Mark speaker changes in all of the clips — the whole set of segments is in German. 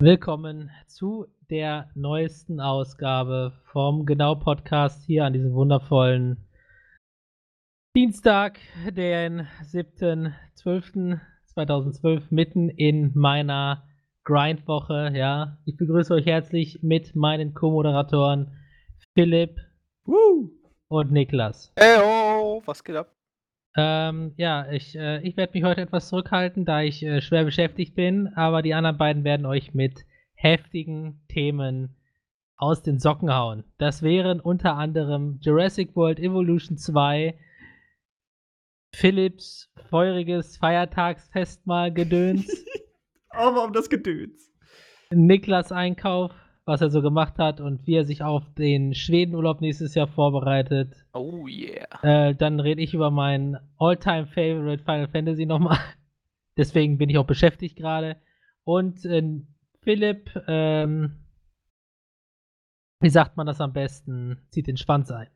Speaker 1: Willkommen zu der neuesten Ausgabe vom Genau Podcast hier an diesem wundervollen Dienstag, den 7.12.2012, mitten in meiner Grindwoche. Ja, ich begrüße euch herzlich mit meinen Co-Moderatoren Philipp
Speaker 2: Woo!
Speaker 1: und Niklas.
Speaker 3: Heyo, was geht ab?
Speaker 1: Ähm, ja, ich, äh, ich werde mich heute etwas zurückhalten, da ich äh, schwer beschäftigt bin, aber die anderen beiden werden euch mit heftigen Themen aus den Socken hauen. Das wären unter anderem Jurassic World Evolution 2, Philips feuriges Feiertagsfestmahl Gedöns,
Speaker 2: Aber um das Gedöns.
Speaker 1: Niklas Einkauf, was er so gemacht hat und wie er sich auf den Schwedenurlaub nächstes Jahr vorbereitet.
Speaker 3: Oh yeah.
Speaker 1: Äh, dann rede ich über mein All-Time Favorite Final Fantasy nochmal. Deswegen bin ich auch beschäftigt gerade. Und äh, Philipp, ähm, wie sagt man das am besten? Zieht den Schwanz ein.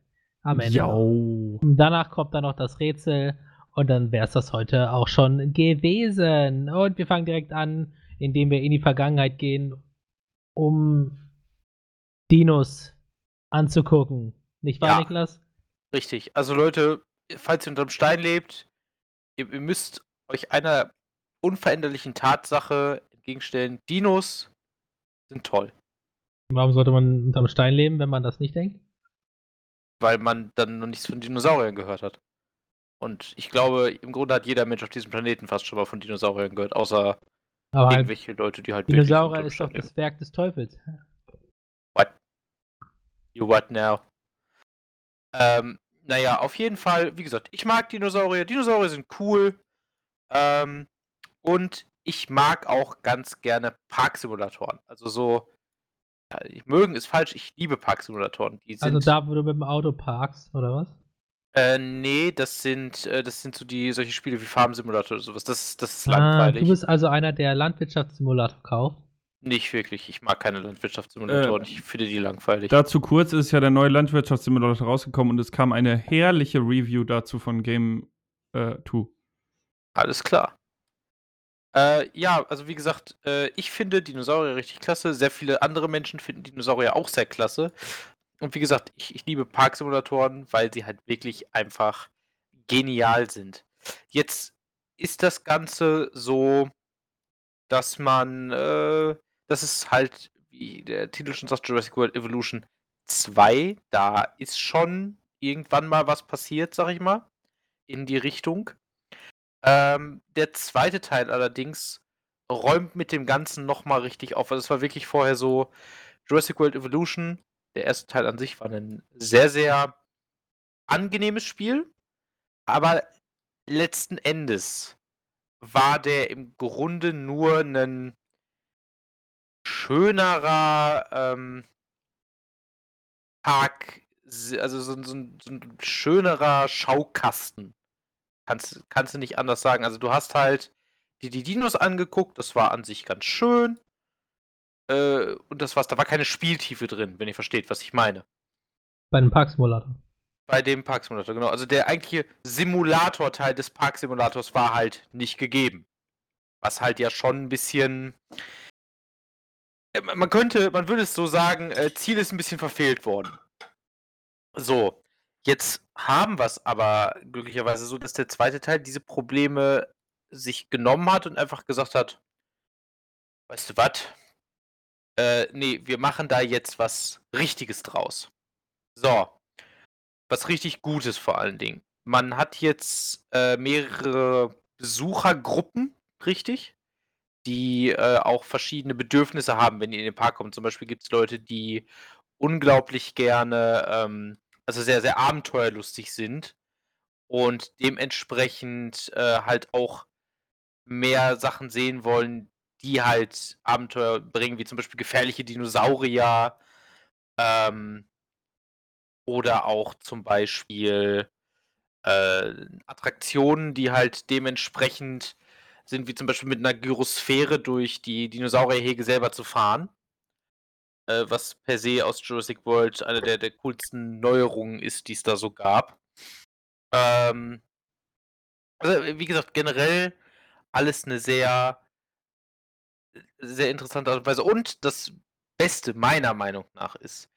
Speaker 1: Am Ende. Und danach kommt dann noch das Rätsel und dann wäre es das heute auch schon gewesen. Und wir fangen direkt an, indem wir in die Vergangenheit gehen, um Dinos anzugucken. Nicht wahr,
Speaker 3: Ja.
Speaker 1: Niklas?
Speaker 3: Richtig. Also Leute, falls ihr unterm Stein lebt, ihr, ihr müsst euch einer unveränderlichen Tatsache entgegenstellen. Dinos sind toll.
Speaker 1: Warum sollte man unterm Stein leben, wenn man das nicht denkt?
Speaker 3: Weil man dann noch nichts von Dinosauriern gehört hat. Und ich glaube, im Grunde hat jeder Mensch auf diesem Planeten fast schon mal von Dinosauriern gehört, außer
Speaker 1: Aber halt,
Speaker 3: irgendwelche Leute, die halt
Speaker 1: Dinosaurier ist doch das Werk des Teufels.
Speaker 3: What? You what now? Ähm, naja, auf jeden Fall, wie gesagt, ich mag Dinosaurier. Dinosaurier sind cool. Ähm, und ich mag auch ganz gerne Parksimulatoren. Also so, ja, ich mögen ist falsch, ich liebe Parksimulatoren.
Speaker 1: Also da, wo du mit dem Auto parkst, oder was?
Speaker 3: Äh, nee, das sind, äh, das sind so die, solche Spiele wie Farm Simulator oder sowas. Das, das ist
Speaker 1: Ah,
Speaker 3: langweilig.
Speaker 1: du bist also einer, der Landwirtschaftssimulator kauft.
Speaker 3: Nicht wirklich. Ich mag keine Landwirtschaftssimulatoren.
Speaker 2: Äh,
Speaker 3: ich finde die langweilig.
Speaker 2: Dazu kurz ist ja der neue Landwirtschaftssimulator rausgekommen und es kam eine herrliche Review dazu von Game äh, 2.
Speaker 3: Alles klar. Äh, ja, also wie gesagt, äh, ich finde Dinosaurier richtig klasse. Sehr viele andere Menschen finden Dinosaurier auch sehr klasse. Und wie gesagt, ich, ich liebe Parksimulatoren, weil sie halt wirklich einfach genial sind. Jetzt ist das Ganze so, dass man, äh, das ist halt, wie der Titel schon sagt, Jurassic World Evolution 2. Da ist schon irgendwann mal was passiert, sag ich mal, in die Richtung. Ähm, der zweite Teil allerdings räumt mit dem Ganzen nochmal richtig auf. Also es war wirklich vorher so, Jurassic World Evolution, der erste Teil an sich war ein sehr, sehr angenehmes Spiel, aber letzten Endes war der im Grunde nur ein schönerer ähm, Park, also so, ein- so, so ein schönerer Schaukasten. Kannst, kannst du nicht anders sagen. Also du hast halt die, die Dinos angeguckt, das war an sich ganz schön. Äh, und das war's, da war keine Spieltiefe drin, wenn ihr versteht, was ich meine.
Speaker 1: Bei einem Parksimulator.
Speaker 3: Bei dem Parksimulator, genau. Also der eigentliche Simulator-Teil des Parksimulators war halt nicht gegeben. Was halt ja schon ein bisschen. Äh, Man man könnte, man würde es so sagen, äh, Ziel ist ein bisschen verfehlt worden. So, jetzt haben wir es aber glücklicherweise so, dass der zweite Teil diese Probleme sich genommen hat und einfach gesagt hat, weißt du was? Äh, nee, wir machen da jetzt was Richtiges draus. So, was richtig Gutes vor allen Dingen. Man hat jetzt äh, mehrere Besuchergruppen, richtig? Die äh, auch verschiedene Bedürfnisse haben, wenn die in den Park kommen. Zum Beispiel gibt es Leute, die unglaublich gerne, ähm, also sehr, sehr abenteuerlustig sind und dementsprechend äh, halt auch mehr Sachen sehen wollen, die halt Abenteuer bringen, wie zum Beispiel gefährliche Dinosaurier, ähm, oder auch zum Beispiel äh, Attraktionen, die halt dementsprechend sind, wie zum Beispiel mit einer Gyrosphäre durch die Dinosaurierhege selber zu fahren. Äh, was per se aus Jurassic World eine der, der coolsten Neuerungen ist, die es da so gab. Ähm, also, wie gesagt, generell alles eine sehr sehr interessante Art und Weise. Und das Beste meiner Meinung nach ist,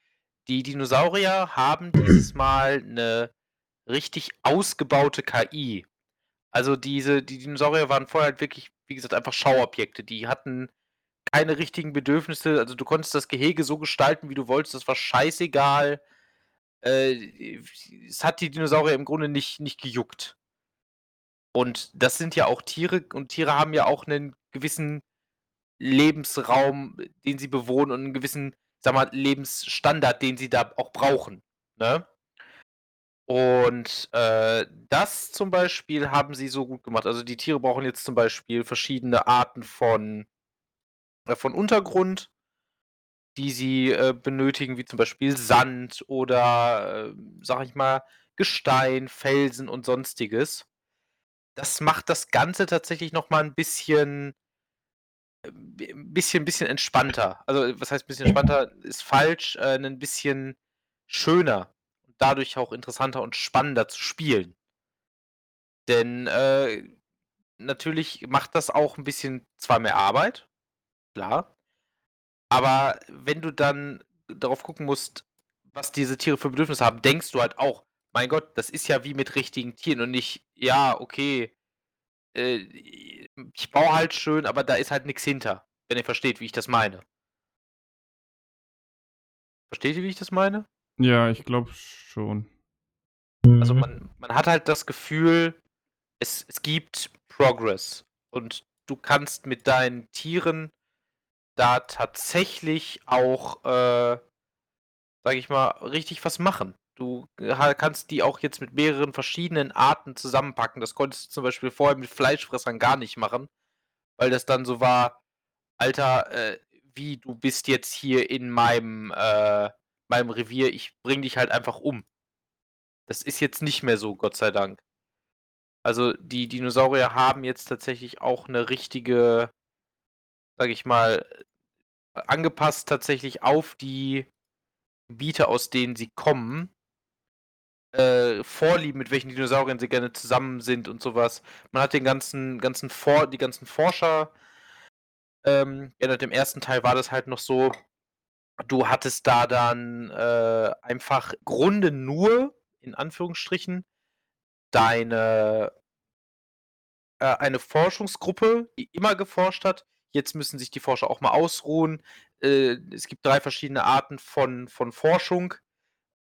Speaker 3: die Dinosaurier haben dieses Mal eine richtig ausgebaute KI. Also diese, die Dinosaurier waren vorher halt wirklich, wie gesagt, einfach Schauobjekte. Die hatten keine richtigen Bedürfnisse. Also du konntest das Gehege so gestalten, wie du wolltest. Das war scheißegal. Äh, es hat die Dinosaurier im Grunde nicht, nicht gejuckt. Und das sind ja auch Tiere und Tiere haben ja auch einen gewissen Lebensraum, den sie bewohnen und einen gewissen, sag mal, Lebensstandard, den sie da auch brauchen. Ne? Und äh, das zum Beispiel haben sie so gut gemacht. Also die Tiere brauchen jetzt zum Beispiel verschiedene Arten von, äh, von Untergrund, die sie äh, benötigen, wie zum Beispiel Sand oder, äh, sag ich mal, Gestein, Felsen und sonstiges. Das macht das Ganze tatsächlich nochmal ein bisschen ein bisschen, bisschen entspannter. Also, was heißt ein bisschen entspannter? Ist falsch, äh, ein bisschen schöner und dadurch auch interessanter und spannender zu spielen. Denn äh, natürlich macht das auch ein bisschen zwar mehr Arbeit, klar, aber wenn du dann darauf gucken musst, was diese Tiere für Bedürfnisse haben, denkst du halt auch, mein Gott, das ist ja wie mit richtigen Tieren und nicht, ja, okay, äh, ich baue halt schön, aber da ist halt nichts hinter, wenn ihr versteht, wie ich das meine. Versteht ihr, wie ich das meine?
Speaker 2: Ja, ich glaube schon.
Speaker 3: Also man, man hat halt das Gefühl, es, es gibt Progress und du kannst mit deinen Tieren da tatsächlich auch, äh, sag ich mal, richtig was machen. Du kannst die auch jetzt mit mehreren verschiedenen Arten zusammenpacken. Das konntest du zum Beispiel vorher mit Fleischfressern gar nicht machen, weil das dann so war, Alter, äh, wie, du bist jetzt hier in meinem, äh, meinem Revier, ich bring dich halt einfach um. Das ist jetzt nicht mehr so, Gott sei Dank. Also die Dinosaurier haben jetzt tatsächlich auch eine richtige, sag ich mal, angepasst tatsächlich auf die Gebiete, aus denen sie kommen, äh, Vorlieben, mit welchen Dinosauriern sie gerne zusammen sind und sowas. Man hat den ganzen, ganzen For die ganzen Forscher. Ähm, ja, im ersten Teil war das halt noch so, du hattest da dann äh, einfach Grunde nur, in Anführungsstrichen, deine äh, eine Forschungsgruppe, die immer geforscht hat. Jetzt müssen sich die Forscher auch mal ausruhen. Äh, es gibt drei verschiedene Arten von, von Forschung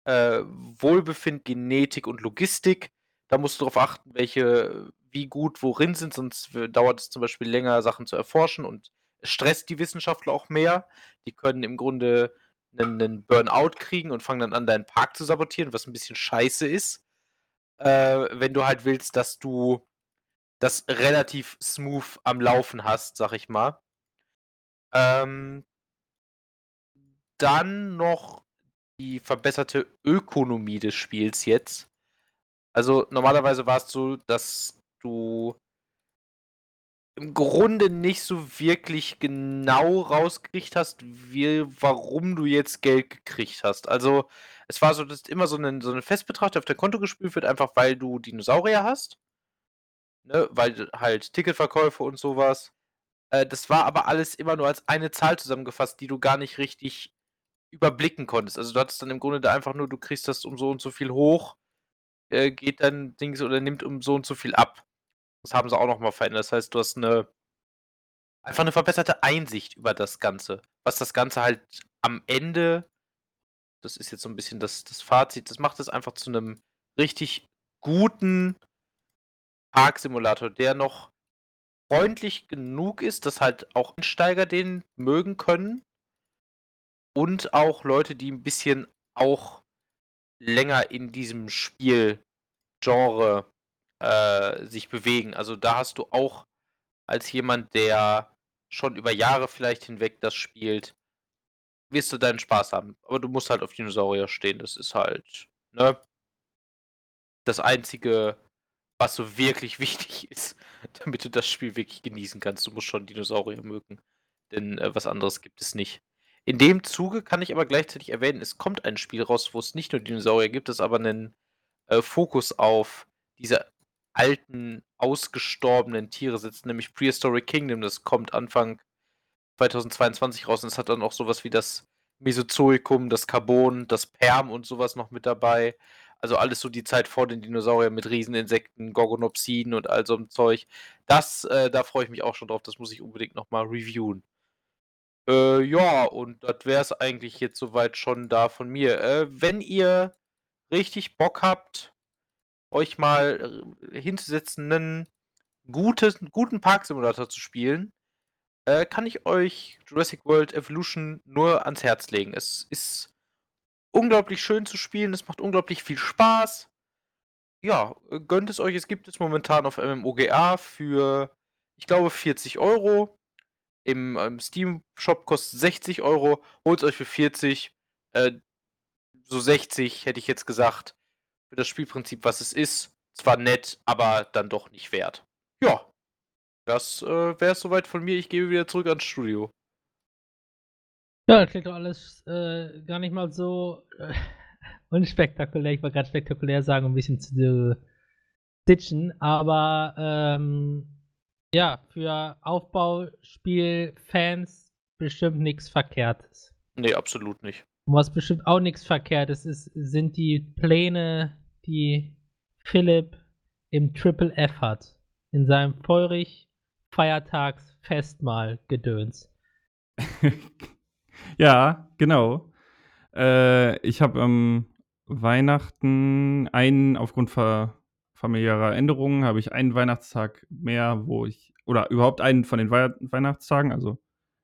Speaker 3: äh, Wohlbefinden, Genetik und Logistik. Da musst du darauf achten, welche, wie gut worin sind, sonst dauert es zum Beispiel länger, Sachen zu erforschen und es stresst die Wissenschaftler auch mehr. Die können im Grunde einen, einen Burnout kriegen und fangen dann an, deinen Park zu sabotieren, was ein bisschen scheiße ist. Äh, wenn du halt willst, dass du das relativ smooth am Laufen hast, sag ich mal. Ähm, dann noch die verbesserte Ökonomie des Spiels jetzt. Also normalerweise war es so, dass du im Grunde nicht so wirklich genau rausgekriegt hast, wie, warum du jetzt Geld gekriegt hast. Also es war so, dass immer so ein, so ein Festbetrag, der auf dein Konto gespielt wird, einfach weil du Dinosaurier hast. Ne? Weil halt Ticketverkäufe und sowas. Äh, das war aber alles immer nur als eine Zahl zusammengefasst, die du gar nicht richtig überblicken konntest. Also du hattest dann im Grunde da einfach nur, du kriegst das um so und so viel hoch, äh, geht dann Dings oder nimmt um so und so viel ab. Das haben sie auch nochmal verändert. Das heißt, du hast eine einfach eine verbesserte Einsicht über das Ganze. Was das Ganze halt am Ende, das ist jetzt so ein bisschen das, das Fazit, das macht es einfach zu einem richtig guten Parksimulator, der noch freundlich genug ist, dass halt auch Einsteiger den mögen können und auch Leute, die ein bisschen auch länger in diesem Spielgenre äh, sich bewegen. Also da hast du auch als jemand, der schon über Jahre vielleicht hinweg das spielt, wirst du deinen Spaß haben. Aber du musst halt auf Dinosaurier stehen. Das ist halt, ne? Das Einzige, was so wirklich wichtig ist, damit du das Spiel wirklich genießen kannst. Du musst schon Dinosaurier mögen. Denn äh, was anderes gibt es nicht. In dem Zuge kann ich aber gleichzeitig erwähnen, es kommt ein Spiel raus, wo es nicht nur Dinosaurier gibt, es aber einen äh, Fokus auf diese alten, ausgestorbenen Tiere setzt, nämlich Prehistoric Kingdom. Das kommt Anfang 2022 raus und es hat dann auch sowas wie das Mesozoikum, das Carbon, das Perm und sowas noch mit dabei. Also alles so die Zeit vor den Dinosauriern mit Rieseninsekten, Gorgonopsiden und all so einem Zeug. Das, äh, da freue ich mich auch schon drauf. Das muss ich unbedingt nochmal reviewen. Äh, ja, und das wäre es eigentlich jetzt soweit schon da von mir. Äh, wenn ihr richtig Bock habt, euch mal äh, hinzusetzen, einen gutes, guten Parksimulator zu spielen, äh, kann ich euch Jurassic World Evolution nur ans Herz legen. Es ist unglaublich schön zu spielen, es macht unglaublich viel Spaß. Ja, gönnt es euch. Es gibt es momentan auf MMOGA für, ich glaube, 40 Euro. Im, im Steam-Shop kostet 60 Euro. Holt es euch für 40. Äh, so 60 hätte ich jetzt gesagt. Für das Spielprinzip, was es ist. Zwar nett, aber dann doch nicht wert. Ja, das äh, wäre es soweit von mir. Ich gebe wieder zurück ans Studio.
Speaker 1: Ja, das klingt doch alles äh, gar nicht mal so äh, unspektakulär. Ich wollte gerade spektakulär sagen, um ein bisschen zu ditchen, aber ähm, ja, für Aufbauspiel-Fans bestimmt nichts Verkehrtes.
Speaker 3: Nee, absolut nicht.
Speaker 1: Und was bestimmt auch nichts Verkehrtes ist, sind die Pläne, die Philipp im Triple F hat. In seinem feurig Feiertagsfestmahl gedöns.
Speaker 2: ja, genau. Äh, ich habe am Weihnachten einen, aufgrund ver familiärer Änderungen, habe ich einen Weihnachtstag mehr, wo ich, oder überhaupt einen von den Wei Weihnachtstagen, also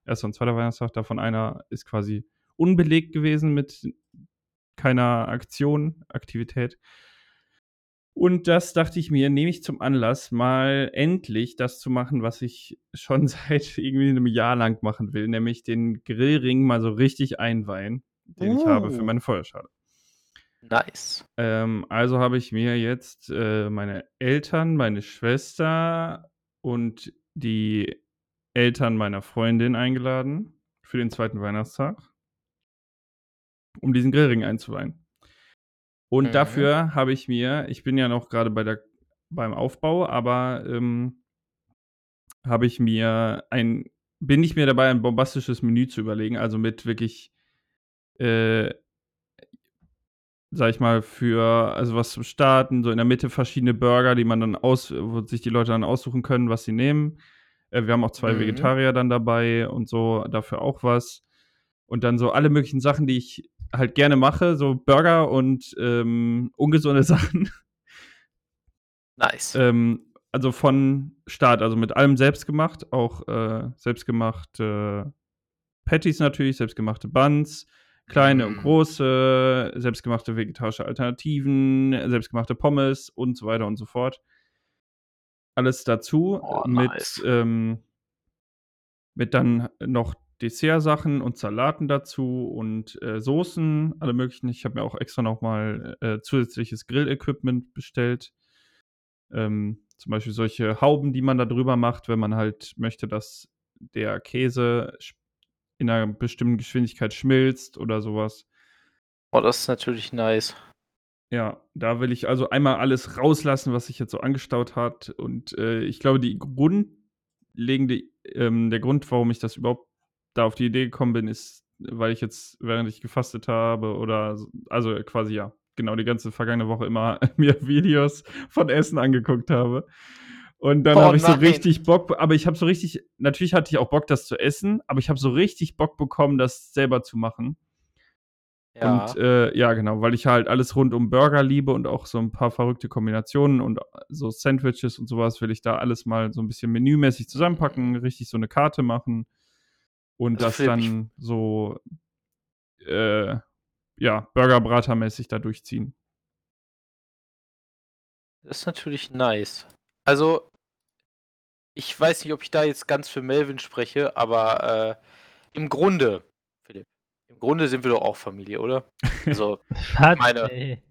Speaker 2: erster und zweiter Weihnachtstag, davon einer ist quasi unbelegt gewesen mit keiner Aktion, Aktivität. Und das dachte ich mir, nehme ich zum Anlass, mal endlich das zu machen, was ich schon seit irgendwie einem Jahr lang machen will, nämlich den Grillring mal so richtig einweihen, den uh. ich habe für oh. meine Feuerschale.
Speaker 3: Nice.
Speaker 2: Ähm, also habe ich mir jetzt äh, meine Eltern, meine Schwester und die Eltern meiner Freundin eingeladen für den zweiten Weihnachtstag, um diesen Grillring einzuweihen. Und mhm. dafür habe ich mir, ich bin ja noch gerade bei der, beim Aufbau, aber ähm, habe ich mir ein, bin ich mir dabei, ein bombastisches Menü zu überlegen, also mit wirklich, äh, sag ich mal, für, also was zum Starten, so in der Mitte verschiedene Burger, die man dann aus, wo sich die Leute dann aussuchen können, was sie nehmen. Äh, wir haben auch zwei mhm. Vegetarier dann dabei und so, dafür auch was. Und dann so alle möglichen Sachen, die ich halt gerne mache, so Burger und ähm, ungesunde Sachen.
Speaker 3: Nice.
Speaker 2: Ähm, also von Start, also mit allem selbst gemacht, auch äh, selbstgemachte Patties natürlich, selbstgemachte Buns, kleine und große, selbstgemachte vegetarische Alternativen, selbstgemachte Pommes und so weiter und so fort. Alles dazu oh, mit, nice. ähm, mit dann noch Dessertsachen und Salaten dazu und äh, Soßen, alle möglichen. Ich habe mir auch extra nochmal äh, zusätzliches Grillequipment bestellt. Ähm, zum Beispiel solche Hauben, die man da drüber macht, wenn man halt möchte, dass der Käse in einer bestimmten Geschwindigkeit schmilzt oder sowas.
Speaker 3: Oh, das ist natürlich nice.
Speaker 2: Ja, da will ich also einmal alles rauslassen, was sich jetzt so angestaut hat. Und äh, ich glaube, die grundlegende, ähm, der Grund, warum ich das überhaupt da auf die Idee gekommen bin, ist, weil ich jetzt, während ich gefastet habe oder, also quasi ja, genau die ganze vergangene Woche immer mir Videos von Essen angeguckt habe. Und dann oh, habe ich so richtig Bock, aber ich habe so richtig, natürlich hatte ich auch Bock, das zu essen, aber ich habe so richtig Bock bekommen, das selber zu machen. Ja. Und äh, ja, genau, weil ich halt alles rund um Burger liebe und auch so ein paar verrückte Kombinationen und so Sandwiches und sowas will ich da alles mal so ein bisschen menümäßig zusammenpacken, richtig so eine Karte machen und also das dann so, äh, ja, Burgerbrater-mäßig da durchziehen.
Speaker 3: Das ist natürlich nice. Also, ich weiß nicht, ob ich da jetzt ganz für Melvin spreche, aber äh, im Grunde, Philipp, im Grunde sind wir doch auch Familie, oder?
Speaker 1: Also, Was, meine. Ey.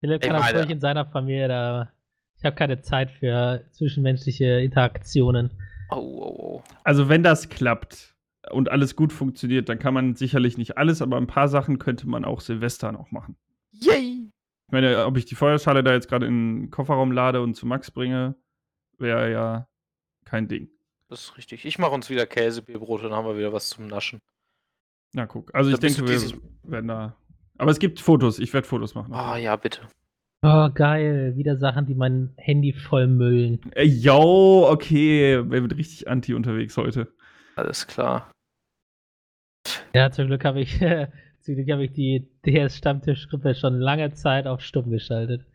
Speaker 1: Philipp kann auch ruhig in seiner Familie da. Ich habe keine Zeit für zwischenmenschliche Interaktionen.
Speaker 2: Oh, oh, oh. Also, wenn das klappt, und alles gut funktioniert, dann kann man sicherlich nicht alles, aber ein paar Sachen könnte man auch Silvester noch machen.
Speaker 3: Yay!
Speaker 2: Ich meine, ob ich die Feuerschale da jetzt gerade in den Kofferraum lade und zu Max bringe, wäre ja kein Ding.
Speaker 3: Das ist richtig. Ich mache uns wieder Käsebierbrot, dann haben wir wieder was zum Naschen.
Speaker 2: Ja, guck. Also ich
Speaker 3: Da bist
Speaker 2: denke, wir werden da. Aber es gibt Fotos. Ich werde Fotos machen.
Speaker 3: Ah ja, bitte.
Speaker 1: Oh, geil. Wieder Sachen, die mein Handy vollmüllen.
Speaker 2: Äh, yo, okay. Wer wird richtig anti unterwegs heute?
Speaker 3: Alles klar.
Speaker 1: Ja, zum Glück habe ich, zum Glück habe ich die DS-Stammtischgruppe schon lange Zeit auf stumm geschaltet.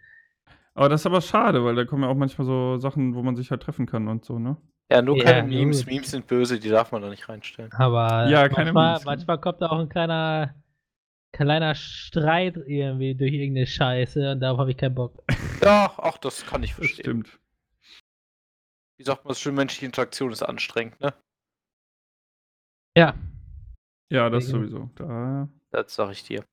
Speaker 2: Aber das ist aber schade, weil da kommen ja auch manchmal so Sachen, wo man sich halt treffen kann und so, ne?
Speaker 3: Ja, nur
Speaker 1: Ja,
Speaker 3: keine Memes.
Speaker 1: gut.
Speaker 3: Memes sind böse, die darf man da nicht reinstellen.
Speaker 1: Aber
Speaker 2: Ja, keine
Speaker 1: manchmal,
Speaker 2: Memes,
Speaker 1: manchmal kommt da auch ein kleiner, kleiner Streit irgendwie durch irgendeine Scheiße und darauf habe ich keinen Bock.
Speaker 3: Ja, auch das kann ich verstehen.
Speaker 2: stimmt.
Speaker 3: Wie sagt man das schön, menschliche Interaktion ist anstrengend, ne?
Speaker 1: Ja,
Speaker 2: Ja, das
Speaker 1: Deswegen-
Speaker 2: sowieso. Da.
Speaker 3: Das sag ich dir.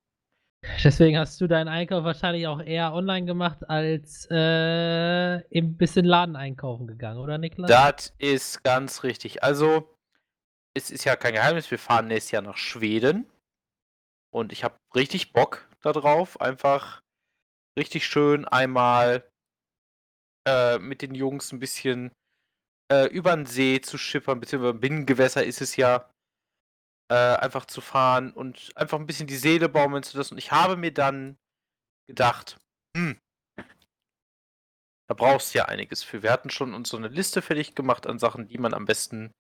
Speaker 1: Deswegen hast du deinen Einkauf wahrscheinlich auch eher online gemacht als äh, im bisschen Laden einkaufen gegangen, oder Niklas?
Speaker 3: Das ist ganz richtig. Also, es ist ja kein Geheimnis, wir fahren nächstes Jahr nach Schweden. Und ich habe richtig Bock darauf, einfach richtig schön einmal äh, mit den Jungs ein bisschen äh, über den See zu schippern, beziehungsweise Binnengewässer ist es ja, äh, einfach zu fahren und einfach ein bisschen die Seele baumeln zu lassen. Und ich habe mir dann gedacht, hm, da brauchst du ja einiges für. Wir hatten schon uns so eine Liste fertig gemacht an Sachen, die man am besten,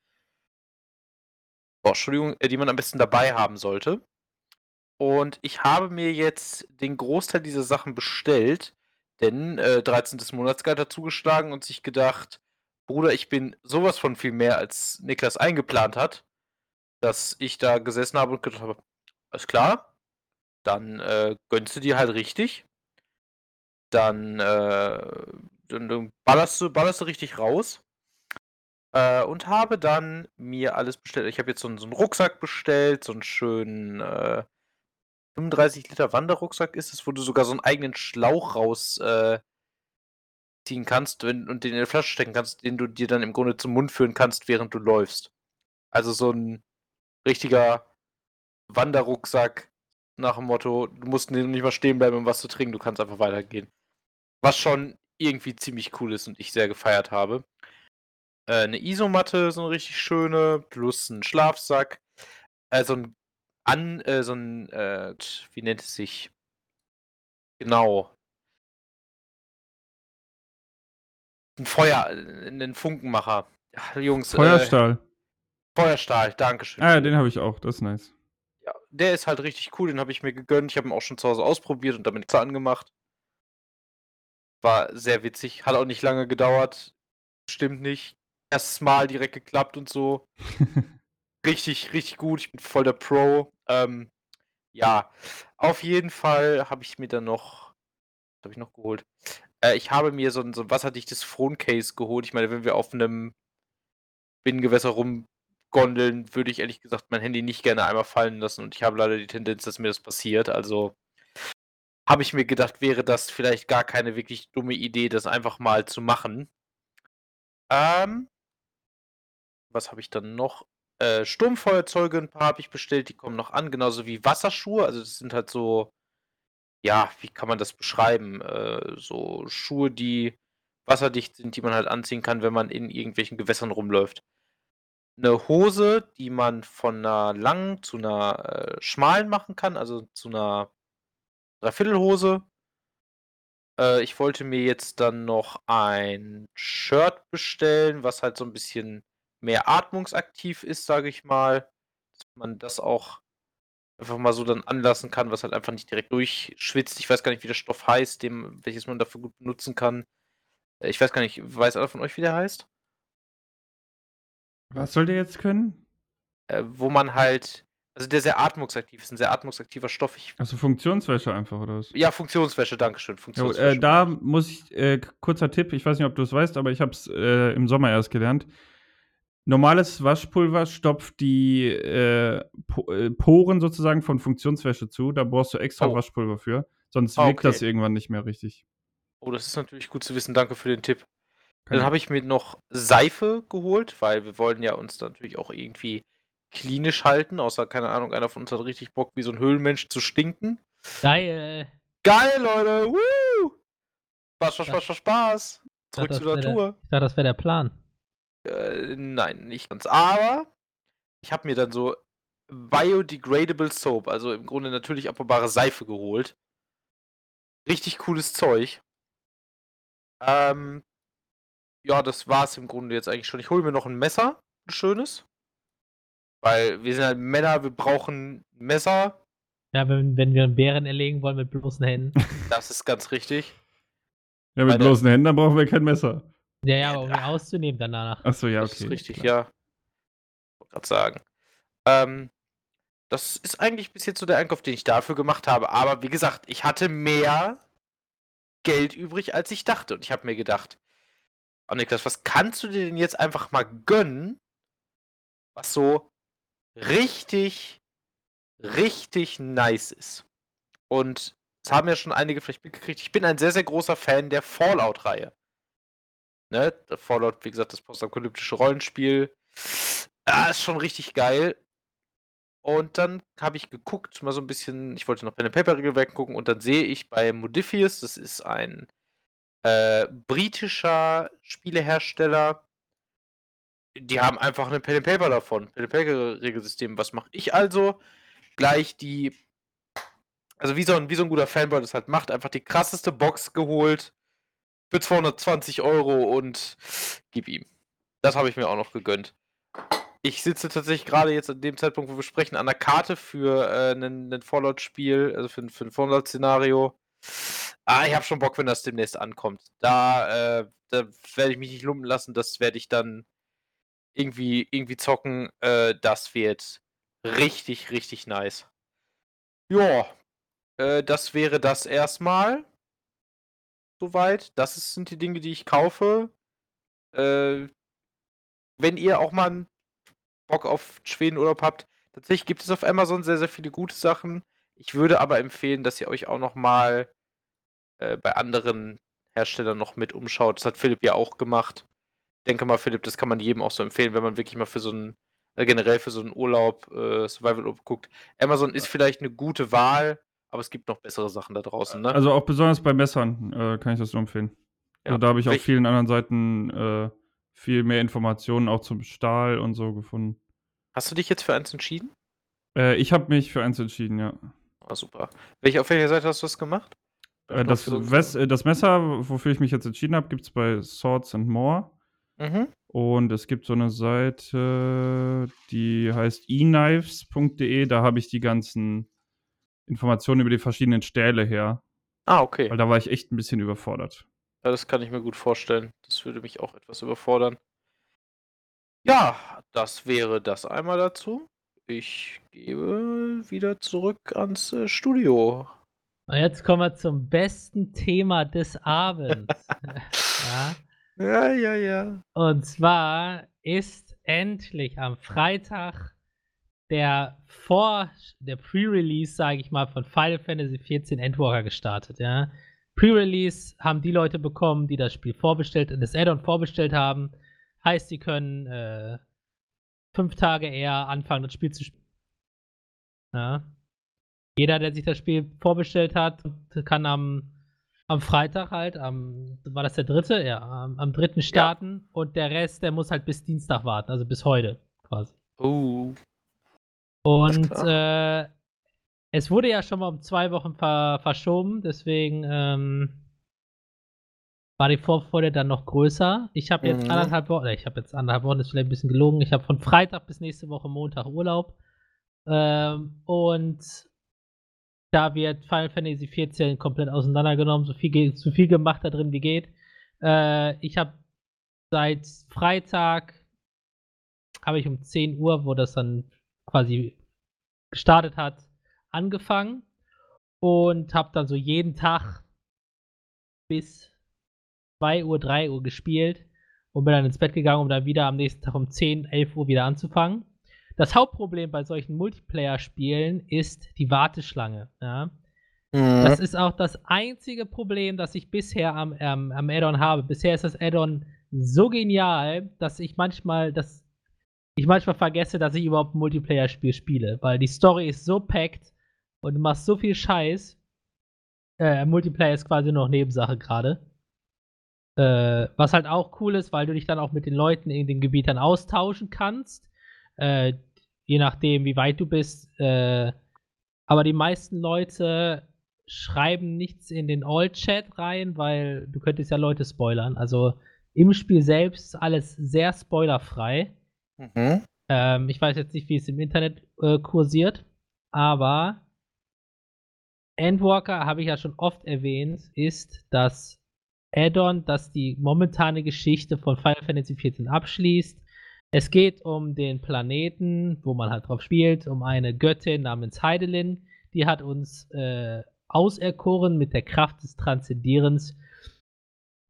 Speaker 3: oh, Entschuldigung, äh, die man am besten dabei haben sollte. Und ich habe mir jetzt den Großteil dieser Sachen bestellt, denn äh, 13. Monatsgeld hat zugeschlagen und sich gedacht, Bruder, ich bin sowas von viel mehr, als Niklas eingeplant hat, dass ich da gesessen habe und gedacht habe, alles klar, dann äh, gönnst du dir halt richtig. Dann, äh, dann, dann ballerst, du, ballerst du richtig raus. Äh, und habe dann mir alles bestellt. Ich habe jetzt so einen, so einen Rucksack bestellt, so einen schönen äh, 35 Liter Wanderrucksack ist es, wo du sogar so einen eigenen Schlauch raus äh, kannst wenn, und den in die Flasche stecken kannst, den du dir dann im Grunde zum Mund führen kannst, während du läufst. Also so ein richtiger Wanderrucksack nach dem Motto, du musst nicht mal stehen bleiben, um was zu trinken, du kannst einfach weitergehen. Was schon irgendwie ziemlich cool ist und ich sehr gefeiert habe. Äh, eine Isomatte, so eine richtig schöne, plus ein Schlafsack. Äh, so ein an, äh, so ein, äh, wie nennt es sich? Genau. Ein Feuer, äh, ein Funkenmacher. Ja, Jungs, Äh,
Speaker 2: Feuerstahl.
Speaker 3: Feuerstahl, Dankeschön.
Speaker 2: ah, ja, den habe ich auch. Das ist nice.
Speaker 3: Ja, der ist halt richtig cool, den habe ich mir gegönnt. Ich habe ihn auch schon zu Hause ausprobiert und damit angemacht. War sehr witzig, hat auch nicht lange gedauert. Stimmt nicht. Erstes Mal direkt geklappt und so. Richtig, richtig gut. Ich bin voll der Pro. Ähm, ja, auf jeden Fall habe ich mir dann noch. Was habe ich noch geholt? Äh, ich habe mir so ein, so ein wasserdichtes Phone-Case geholt. Ich meine, wenn wir auf einem Binnengewässer rumgondeln, würde ich ehrlich gesagt mein Handy nicht gerne einmal fallen lassen. Und ich habe leider die Tendenz, dass mir das passiert. Also habe ich mir gedacht, wäre das vielleicht gar keine wirklich dumme Idee, das einfach mal zu machen. Ähm, was habe ich dann noch? Äh, Sturmfeuerzeuge, ein paar habe ich bestellt, die kommen noch an, genauso wie Wasserschuhe. Also das sind halt so, ja, wie kann man das beschreiben? Äh, so Schuhe, die wasserdicht sind, die man halt anziehen kann, wenn man in irgendwelchen Gewässern rumläuft. Eine Hose, die man von einer langen zu einer äh, schmalen machen kann, also zu einer Dreiviertelhose. Äh, ich wollte mir jetzt dann noch ein Shirt bestellen, was halt so ein bisschen mehr atmungsaktiv ist, sage ich mal. Dass man das auch einfach mal so dann anlassen kann, was halt einfach nicht direkt durchschwitzt. Ich weiß gar nicht, wie der Stoff heißt, dem, welches man dafür gut benutzen kann. Äh, Ich weiß gar nicht, weiß einer von euch, wie der heißt?
Speaker 2: Was soll der jetzt können?
Speaker 3: Äh, wo man halt, also der sehr atmungsaktiv ist, ein sehr atmungsaktiver Stoff. Ich,
Speaker 2: Also Funktionswäsche einfach, oder was?
Speaker 3: ja, Funktionswäsche, Dankeschön.
Speaker 2: Jo,
Speaker 3: Funktionswäsche.
Speaker 2: äh, da muss ich, äh, kurzer Tipp, ich weiß nicht, ob du es weißt, aber ich habe es äh, im Sommer erst gelernt. Normales Waschpulver stopft die äh, po äh, Poren sozusagen von Funktionswäsche zu. Da brauchst du extra
Speaker 3: Oh.
Speaker 2: Waschpulver für. Sonst
Speaker 3: Ah,
Speaker 2: wirkt
Speaker 3: okay.
Speaker 2: das irgendwann nicht mehr richtig.
Speaker 3: Oh, das ist natürlich gut zu wissen. Danke für den Tipp. Dann habe ich mir noch Seife geholt, weil wir wollen ja uns natürlich auch irgendwie klinisch halten. Außer, keine Ahnung, einer von uns hat richtig Bock, wie so ein Höhlenmensch zu stinken.
Speaker 1: Geil.
Speaker 3: Geil, Leute! Woo! Spaß, Spaß, Spaß, Spaß, Spaß! Zurück zur Natur.
Speaker 1: Ich dachte, das wäre der Plan.
Speaker 3: Äh, nein, nicht ganz. Aber ich habe mir dann so Biodegradable Soap, also im Grunde natürlich abbaubare Seife geholt. Richtig cooles Zeug. Ähm, ja, das war's im Grunde jetzt eigentlich schon. Ich hole mir noch ein Messer, ein schönes. Weil wir sind halt Männer, wir brauchen Messer.
Speaker 1: Ja, wenn, wenn wir einen Bären erlegen wollen mit bloßen Händen.
Speaker 3: Das ist ganz richtig.
Speaker 2: Ja, mit
Speaker 3: Meine-
Speaker 2: bloßen Händen, dann brauchen wir kein Messer.
Speaker 1: Ja, ja, aber um ihn auszunehmen danach.
Speaker 2: Achso, ja, okay.
Speaker 3: Das ist richtig,
Speaker 2: klar.
Speaker 3: ja. Wollte gerade sagen. Ähm, das ist eigentlich bis jetzt so der Einkauf, den ich dafür gemacht habe. Aber wie gesagt, ich hatte mehr Geld übrig, als ich dachte. Und ich habe mir gedacht, oh Niklas, was kannst du dir denn jetzt einfach mal gönnen, was so richtig, richtig nice ist? Und es haben ja schon einige vielleicht mitgekriegt. Ich bin ein sehr, sehr großer Fan der Fallout-Reihe. Ne? Fallout, wie gesagt, das postapokalyptische Rollenspiel. Ah, ist schon richtig geil. Und dann habe ich geguckt, mal so ein bisschen, ich wollte noch Pen and Paper Regelwerk gucken und dann sehe ich bei Modifius, das ist ein äh, britischer Spielehersteller, die haben einfach ein Pen and Paper davon, Pen and Paper Regelsystem. Was mache ich also? Gleich die, also wie so ein, wie so ein guter Fanboy das halt macht, einfach die krasseste Box geholt für 220 Euro und gib ihm. Das habe ich mir auch noch gegönnt. Ich sitze tatsächlich gerade jetzt an dem Zeitpunkt, wo wir sprechen, an der Karte für äh, ein, Fallout-Spiel, also für, für ein Fallout-Szenario. Ah, ich habe schon Bock, wenn das demnächst ankommt. Da, äh, da werde ich mich nicht lumpen lassen. Das werde ich dann irgendwie, irgendwie zocken. Äh, das wird richtig, richtig nice. Ja, äh, das wäre das erstmal. Soweit. Das sind die Dinge, die ich kaufe. Äh, wenn ihr auch mal Bock auf Schwedenurlaub habt, tatsächlich gibt es auf Amazon sehr, sehr viele gute Sachen. Ich würde aber empfehlen, dass ihr euch auch noch mal äh, bei anderen Herstellern noch mit umschaut. Das hat Philipp ja auch gemacht. Ich denke mal, Philipp, das kann man jedem auch so empfehlen, wenn man wirklich mal für so einen, äh, generell für so einen Urlaub, äh, Survival-Urlaub guckt. Amazon ist vielleicht eine gute Wahl, aber es gibt noch bessere Sachen da draußen, ne?
Speaker 2: Also auch besonders bei Messern äh, kann ich das nur empfehlen.
Speaker 3: Ja.
Speaker 2: Also da habe ich auf vielen anderen Seiten äh, viel mehr Informationen auch zum Stahl und so gefunden.
Speaker 3: Hast du dich jetzt für eins entschieden?
Speaker 2: Äh, ich habe mich für eins entschieden, ja.
Speaker 3: Ah, super. Welche, auf welcher Seite hast du das gemacht?
Speaker 2: Äh, das,
Speaker 3: so-
Speaker 2: Wes äh, das Messer, wofür ich mich jetzt entschieden habe, gibt es bei Swords and More.
Speaker 3: Mhm.
Speaker 2: Und es gibt so eine Seite, die heißt eknives.de. Da habe ich die ganzen Informationen über die verschiedenen Stähle her.
Speaker 3: Ah, okay.
Speaker 2: Weil da war ich echt ein bisschen überfordert.
Speaker 3: Ja, das kann ich mir gut vorstellen. Das würde mich auch etwas überfordern. Ja, das wäre das einmal dazu. Ich gebe wieder zurück ans äh, Studio.
Speaker 1: Und jetzt kommen wir zum besten Thema des Abends. ja.
Speaker 3: Ja, ja, ja.
Speaker 1: Und zwar ist endlich am Freitag der Vor der Pre-Release, sage ich mal, von Final Fantasy XIV Endwalker gestartet, ja. Pre-Release haben die Leute bekommen, die das Spiel vorbestellt, das Add-on vorbestellt haben. Heißt, sie können äh, fünf Tage eher anfangen, das Spiel zu spielen. Ja. Jeder, der sich das Spiel vorbestellt hat, kann am, am Freitag halt, am, war das der dritte? Ja, am, am dritten starten und der Rest, der muss halt bis Dienstag warten, also bis heute quasi.
Speaker 3: Uh.
Speaker 1: Und äh, es wurde ja schon mal um zwei Wochen ver verschoben, deswegen ähm, war die Vorfreude dann noch größer. Ich habe jetzt
Speaker 3: Mhm.
Speaker 1: anderthalb Wochen, ich habe jetzt anderthalb Wochen, ist vielleicht ein bisschen gelogen. Ich habe von Freitag bis nächste Woche Montag Urlaub. Ähm, und da wird Final Fantasy XIV komplett auseinandergenommen, so viel, so viel gemacht da drin wie geht. Äh, ich habe seit Freitag habe ich um 10 Uhr, wo das dann quasi gestartet hat, angefangen und habe dann so jeden Tag bis 2 Uhr, 3 Uhr gespielt und bin dann ins Bett gegangen, um dann wieder am nächsten Tag um 10, 11 Uhr wieder anzufangen. Das Hauptproblem bei solchen Multiplayer-Spielen ist die Warteschlange. Ja? Das ist auch das einzige Problem, das ich bisher am, ähm, am Add-on habe. Bisher ist das Add-on so genial, dass ich manchmal, dass ich manchmal vergesse, dass ich überhaupt ein Multiplayer-Spiel spiele, weil die Story ist so packed und du machst so viel Scheiß. Äh, Multiplayer ist quasi noch Nebensache gerade. Äh, was halt auch cool ist, weil du dich dann auch mit den Leuten in den Gebieten austauschen kannst. Äh, je nachdem, wie weit du bist. Äh, aber die meisten Leute schreiben nichts in den All-Chat rein, weil du könntest ja Leute spoilern. Also im Spiel selbst ist alles sehr spoilerfrei.
Speaker 3: Mhm.
Speaker 1: Ähm, ich weiß jetzt nicht, wie es im Internet äh, kursiert, aber Endwalker, habe ich ja schon oft erwähnt, ist das Add-on, das die momentane Geschichte von Final Fantasy XIV abschließt. Es geht um den Planeten, wo man halt drauf spielt, um eine Göttin namens Heidelin. Die hat uns äh, auserkoren mit der Kraft des Transzendierens.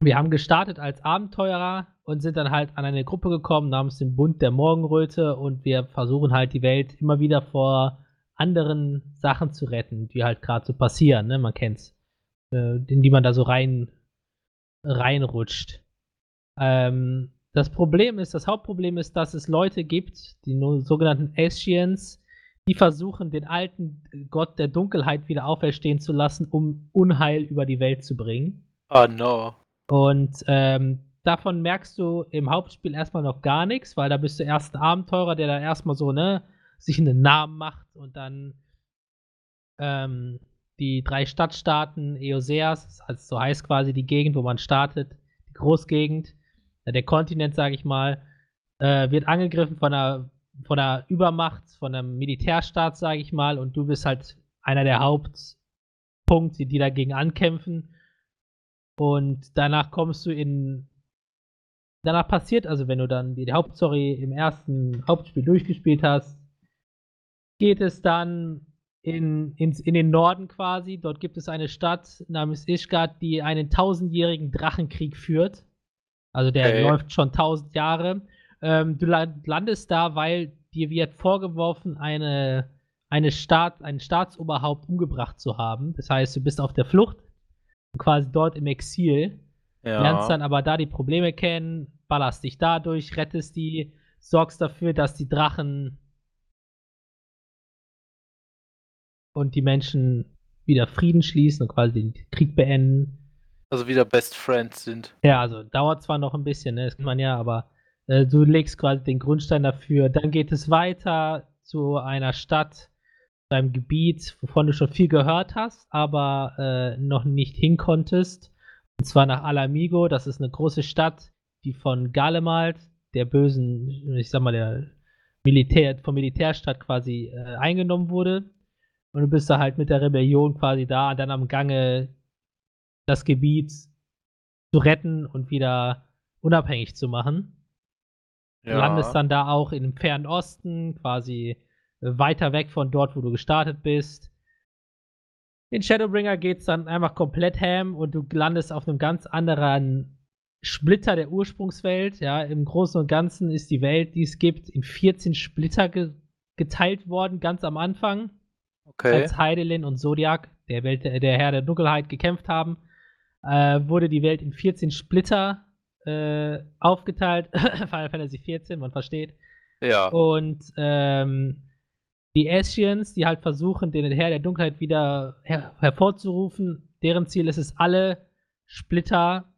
Speaker 1: Wir haben gestartet als Abenteurer und sind dann halt an eine Gruppe gekommen namens den Bund der Morgenröte und wir versuchen halt die Welt immer wieder vor anderen Sachen zu retten, die halt gerade so passieren, ne? Man kennt's. Äh, in die man da so rein reinrutscht. Ähm, das Problem ist, das Hauptproblem ist, dass es Leute gibt, die sogenannten Ascians, die versuchen, den alten Gott der Dunkelheit wieder auferstehen zu lassen, um Unheil über die Welt zu bringen.
Speaker 3: Oh no.
Speaker 1: Und ähm, davon merkst du im Hauptspiel erstmal noch gar nichts, weil da bist du erst ein Abenteurer, der da erstmal so, ne, sich einen Namen macht und dann ähm, die drei Stadtstaaten, Eoseas, also so heißt quasi die Gegend, wo man startet, die Großgegend, der Kontinent, sage ich mal, äh, wird angegriffen von einer von der Übermacht, von einem Militärstaat, sage ich mal, und du bist halt einer der Hauptpunkte, die dagegen ankämpfen. Und danach kommst du in. Danach passiert, also wenn du dann die Hauptstory im ersten Hauptspiel durchgespielt hast, geht es dann in, in, in den Norden quasi. Dort gibt es eine Stadt namens Ishgard, die einen tausendjährigen Drachenkrieg führt. Also der okay. läuft schon tausend Jahre. Ähm, du landest da, weil dir wird vorgeworfen, eine, eine Staat, ein Staatsoberhaupt umgebracht zu haben. Das heißt, du bist auf der Flucht, quasi dort im Exil. Ja. Lernst dann aber da die Probleme kennen, ballerst dich dadurch, rettest die, sorgst dafür, dass die Drachen und die Menschen wieder Frieden schließen und quasi den Krieg beenden.
Speaker 3: Also wieder Best Friends sind.
Speaker 1: Ja, also dauert zwar noch ein bisschen, ne, das kann man ja, aber äh, du legst quasi den Grundstein dafür. Dann geht es weiter zu einer Stadt, zu einem Gebiet, wovon du schon viel gehört hast, aber äh, noch nicht hinkonntest. Und zwar nach Alamigo. Das ist eine große Stadt, die von Galemalt, der bösen, ich sag mal, der Militär, vom Militärstaat quasi äh, eingenommen wurde. Und du bist da halt mit der Rebellion quasi da, dann am Gange das Gebiet zu retten und wieder unabhängig zu machen. Ja. Landest dann da auch im fernen Osten, quasi weiter weg von dort, wo du gestartet bist. In Shadowbringer geht es dann einfach komplett ham und du landest auf einem ganz anderen Splitter der Ursprungswelt. Ja, im Großen und Ganzen ist die Welt, die es gibt, in 14 Splitter ge geteilt worden, ganz am Anfang. Okay. Als Heidelin und Zodiac, der, Welt, der Herr der Dunkelheit, gekämpft haben, äh, wurde die Welt in 14 Splitter äh, aufgeteilt. Final Fantasy XIV, man versteht.
Speaker 3: Ja.
Speaker 1: Und ähm, die Ascians, die halt versuchen, den Herr der Dunkelheit wieder her hervorzurufen, deren Ziel ist es, alle Splitter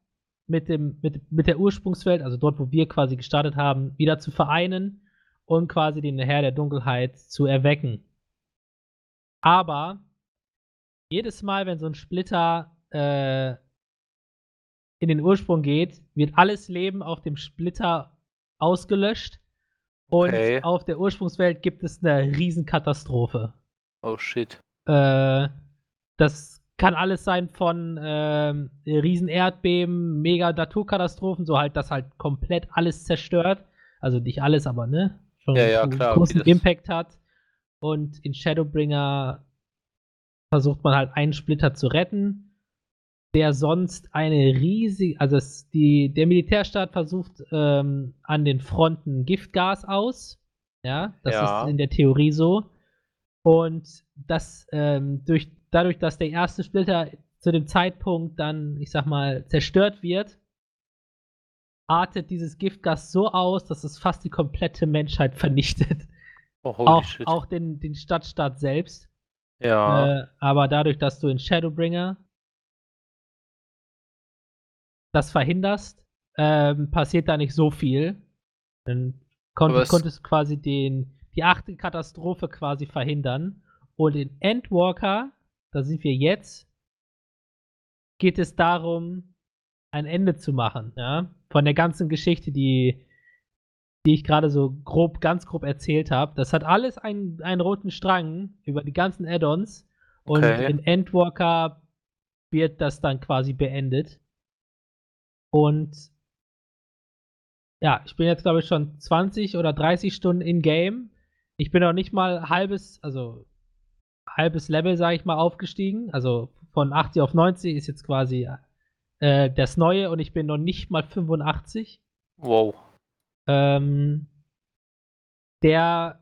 Speaker 1: mit, dem, mit, mit der Ursprungswelt, also dort, wo wir quasi gestartet haben, wieder zu vereinen und quasi den Herr der Dunkelheit zu erwecken. Aber jedes Mal, wenn so ein Splitter äh, in den Ursprung geht, wird alles Leben auf dem Splitter ausgelöscht. Und okay. auf der Ursprungswelt gibt es eine Riesenkatastrophe.
Speaker 3: Oh shit.
Speaker 1: Äh, das kann alles sein von äh, Riesenerdbeben, mega Naturkatastrophen, so halt, dass halt komplett alles zerstört. Also nicht alles, aber ne?
Speaker 3: Schon ja, ja,
Speaker 1: einen
Speaker 3: klar,
Speaker 1: großen Impact hat. Und in Shadowbringer versucht man halt einen Splitter zu retten der sonst eine riesige, also es, die, der Militärstaat versucht ähm, an den Fronten Giftgas aus. Ja, das ja. ist in der Theorie so. Und das ähm, durch, dadurch, dass der erste Splitter zu dem Zeitpunkt dann, ich sag mal, zerstört wird, artet dieses Giftgas so aus, dass es fast die komplette Menschheit vernichtet. Oh, auch, auch den, den Stadtstaat selbst.
Speaker 3: Ja.
Speaker 1: Äh, aber dadurch, dass du in Shadowbringer das verhinderst, ähm, passiert da nicht so viel. Dann kon
Speaker 3: Aber es-
Speaker 1: konntest du quasi den, die achte Katastrophe quasi verhindern. Und in Endwalker, da sind wir jetzt, geht es darum, ein Ende zu machen, ja, von der ganzen Geschichte, die, die ich gerade so grob, ganz grob erzählt habe. Das hat alles einen, einen roten Strang über die ganzen Add-ons. Und
Speaker 3: Okay.
Speaker 1: in Endwalker wird das dann quasi beendet. Und ja, ich bin jetzt, glaube ich, schon 20 oder 30 Stunden in Game. Ich bin noch nicht mal halbes, also halbes Level, sage ich mal, aufgestiegen. Also von 80 auf 90 ist jetzt quasi äh, das Neue und ich bin noch nicht mal 85.
Speaker 3: Wow.
Speaker 1: Ähm, der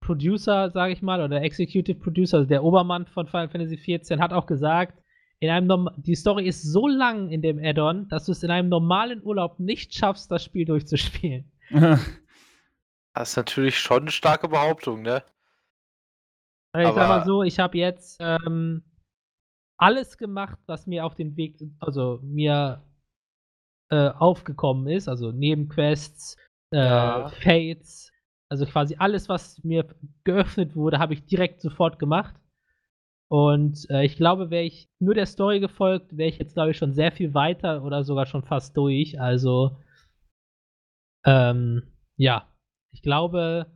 Speaker 1: Producer, sage ich mal, oder Executive Producer, also der Obermann von Final Fantasy XIV, hat auch gesagt, in einem Norm die Story ist so lang in dem Add-on, dass du es in einem normalen Urlaub nicht schaffst, das Spiel durchzuspielen.
Speaker 3: Das ist natürlich schon eine starke Behauptung, ne?
Speaker 1: Ich sag mal
Speaker 3: Aber-
Speaker 1: so, ich habe jetzt ähm, alles gemacht, was mir auf den Weg, also mir äh, aufgekommen ist, also Nebenquests, äh,
Speaker 3: Ja.
Speaker 1: Fates, also quasi alles, was mir geöffnet wurde, habe ich direkt sofort gemacht. Und äh, ich glaube, wäre ich nur der Story gefolgt, wäre ich jetzt, glaube ich, schon sehr viel weiter oder sogar schon fast durch. Also, ähm, ja, ich glaube,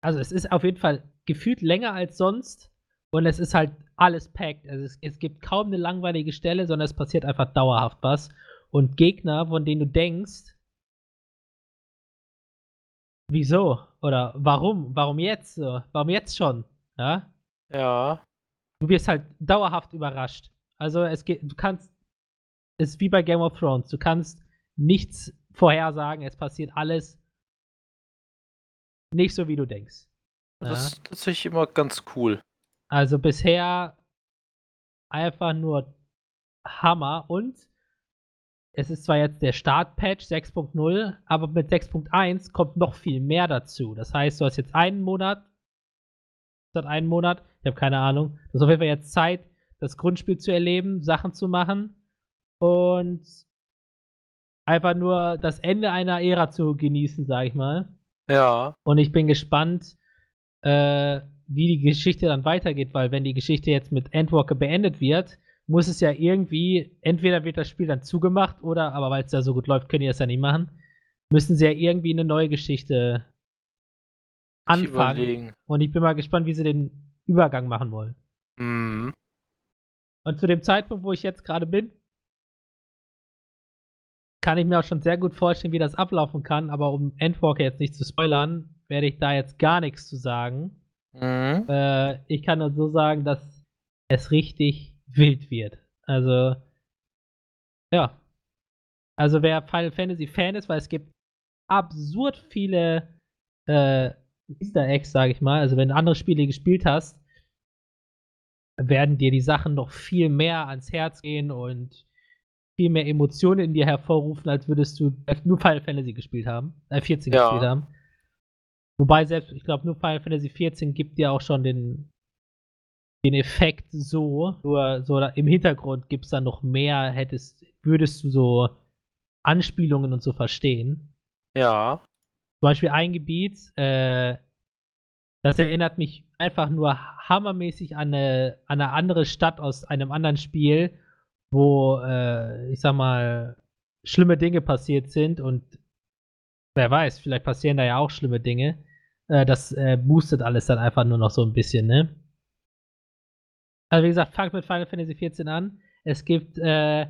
Speaker 1: also es ist auf jeden Fall gefühlt länger als sonst und es ist halt alles packed. Also es, es gibt kaum eine langweilige Stelle, sondern es passiert einfach dauerhaft was. Und Gegner, von denen du denkst, wieso oder warum, warum jetzt so, warum jetzt schon, ja,
Speaker 3: Ja.
Speaker 1: du wirst halt dauerhaft überrascht. Also es geht, du kannst, es ist wie bei Game of Thrones, du kannst nichts vorhersagen, es passiert alles nicht so, wie du denkst.
Speaker 3: Das
Speaker 1: Ja.
Speaker 3: ist tatsächlich immer ganz cool.
Speaker 1: Also bisher einfach nur Hammer und es ist zwar jetzt der Startpatch 6.0, aber mit 6.1 kommt noch viel mehr dazu. Das heißt, du hast jetzt einen Monat, statt einen Monat, ich habe keine Ahnung, du hast auf jeden Fall jetzt Zeit, das Grundspiel zu erleben, Sachen zu machen und einfach nur das Ende einer Ära zu genießen, sage ich mal.
Speaker 3: Ja.
Speaker 1: Und ich bin gespannt, äh, wie die Geschichte dann weitergeht, weil wenn die Geschichte jetzt mit Endwalker beendet wird, muss es ja irgendwie, entweder wird das Spiel dann zugemacht oder, aber weil es ja so gut läuft, können die das ja nicht machen, müssen sie ja irgendwie eine neue Geschichte
Speaker 3: Ich
Speaker 1: anfangen.
Speaker 3: überlegen.
Speaker 1: Und ich bin mal gespannt, wie sie den Übergang machen wollen.
Speaker 3: Mhm.
Speaker 1: Und zu dem Zeitpunkt, wo ich jetzt gerade bin, kann ich mir auch schon sehr gut vorstellen, wie das ablaufen kann, aber um Endwalker jetzt nicht zu spoilern, werde ich da jetzt gar nichts zu sagen.
Speaker 3: Mhm.
Speaker 1: Äh, ich kann nur so sagen, dass es richtig wild wird. Also, ja. Also, wer Final Fantasy Fan ist, weil es gibt absurd viele äh, Easter Eggs, sage ich mal. Also, wenn du andere Spiele gespielt hast, werden dir die Sachen noch viel mehr ans Herz gehen und viel mehr Emotionen in dir hervorrufen, als würdest du nur Final Fantasy gespielt haben, äh, 14
Speaker 3: Ja.
Speaker 1: gespielt haben. Wobei selbst, ich glaube, nur Final Fantasy 14 gibt dir auch schon den, den Effekt so, nur so da- im Hintergrund gibt es dann noch mehr, hättest, würdest du so Anspielungen und so verstehen.
Speaker 3: Ja.
Speaker 1: Zum Beispiel ein Gebiet, äh, das erinnert mich einfach nur hammermäßig an eine, an eine andere Stadt aus einem anderen Spiel, wo, äh, ich sag mal, schlimme Dinge passiert sind und wer weiß, vielleicht passieren da ja auch schlimme Dinge. Äh, das äh, boostet alles dann einfach nur noch so ein bisschen, ne? Also wie gesagt, fangt mit Final Fantasy XIV an. Es gibt äh,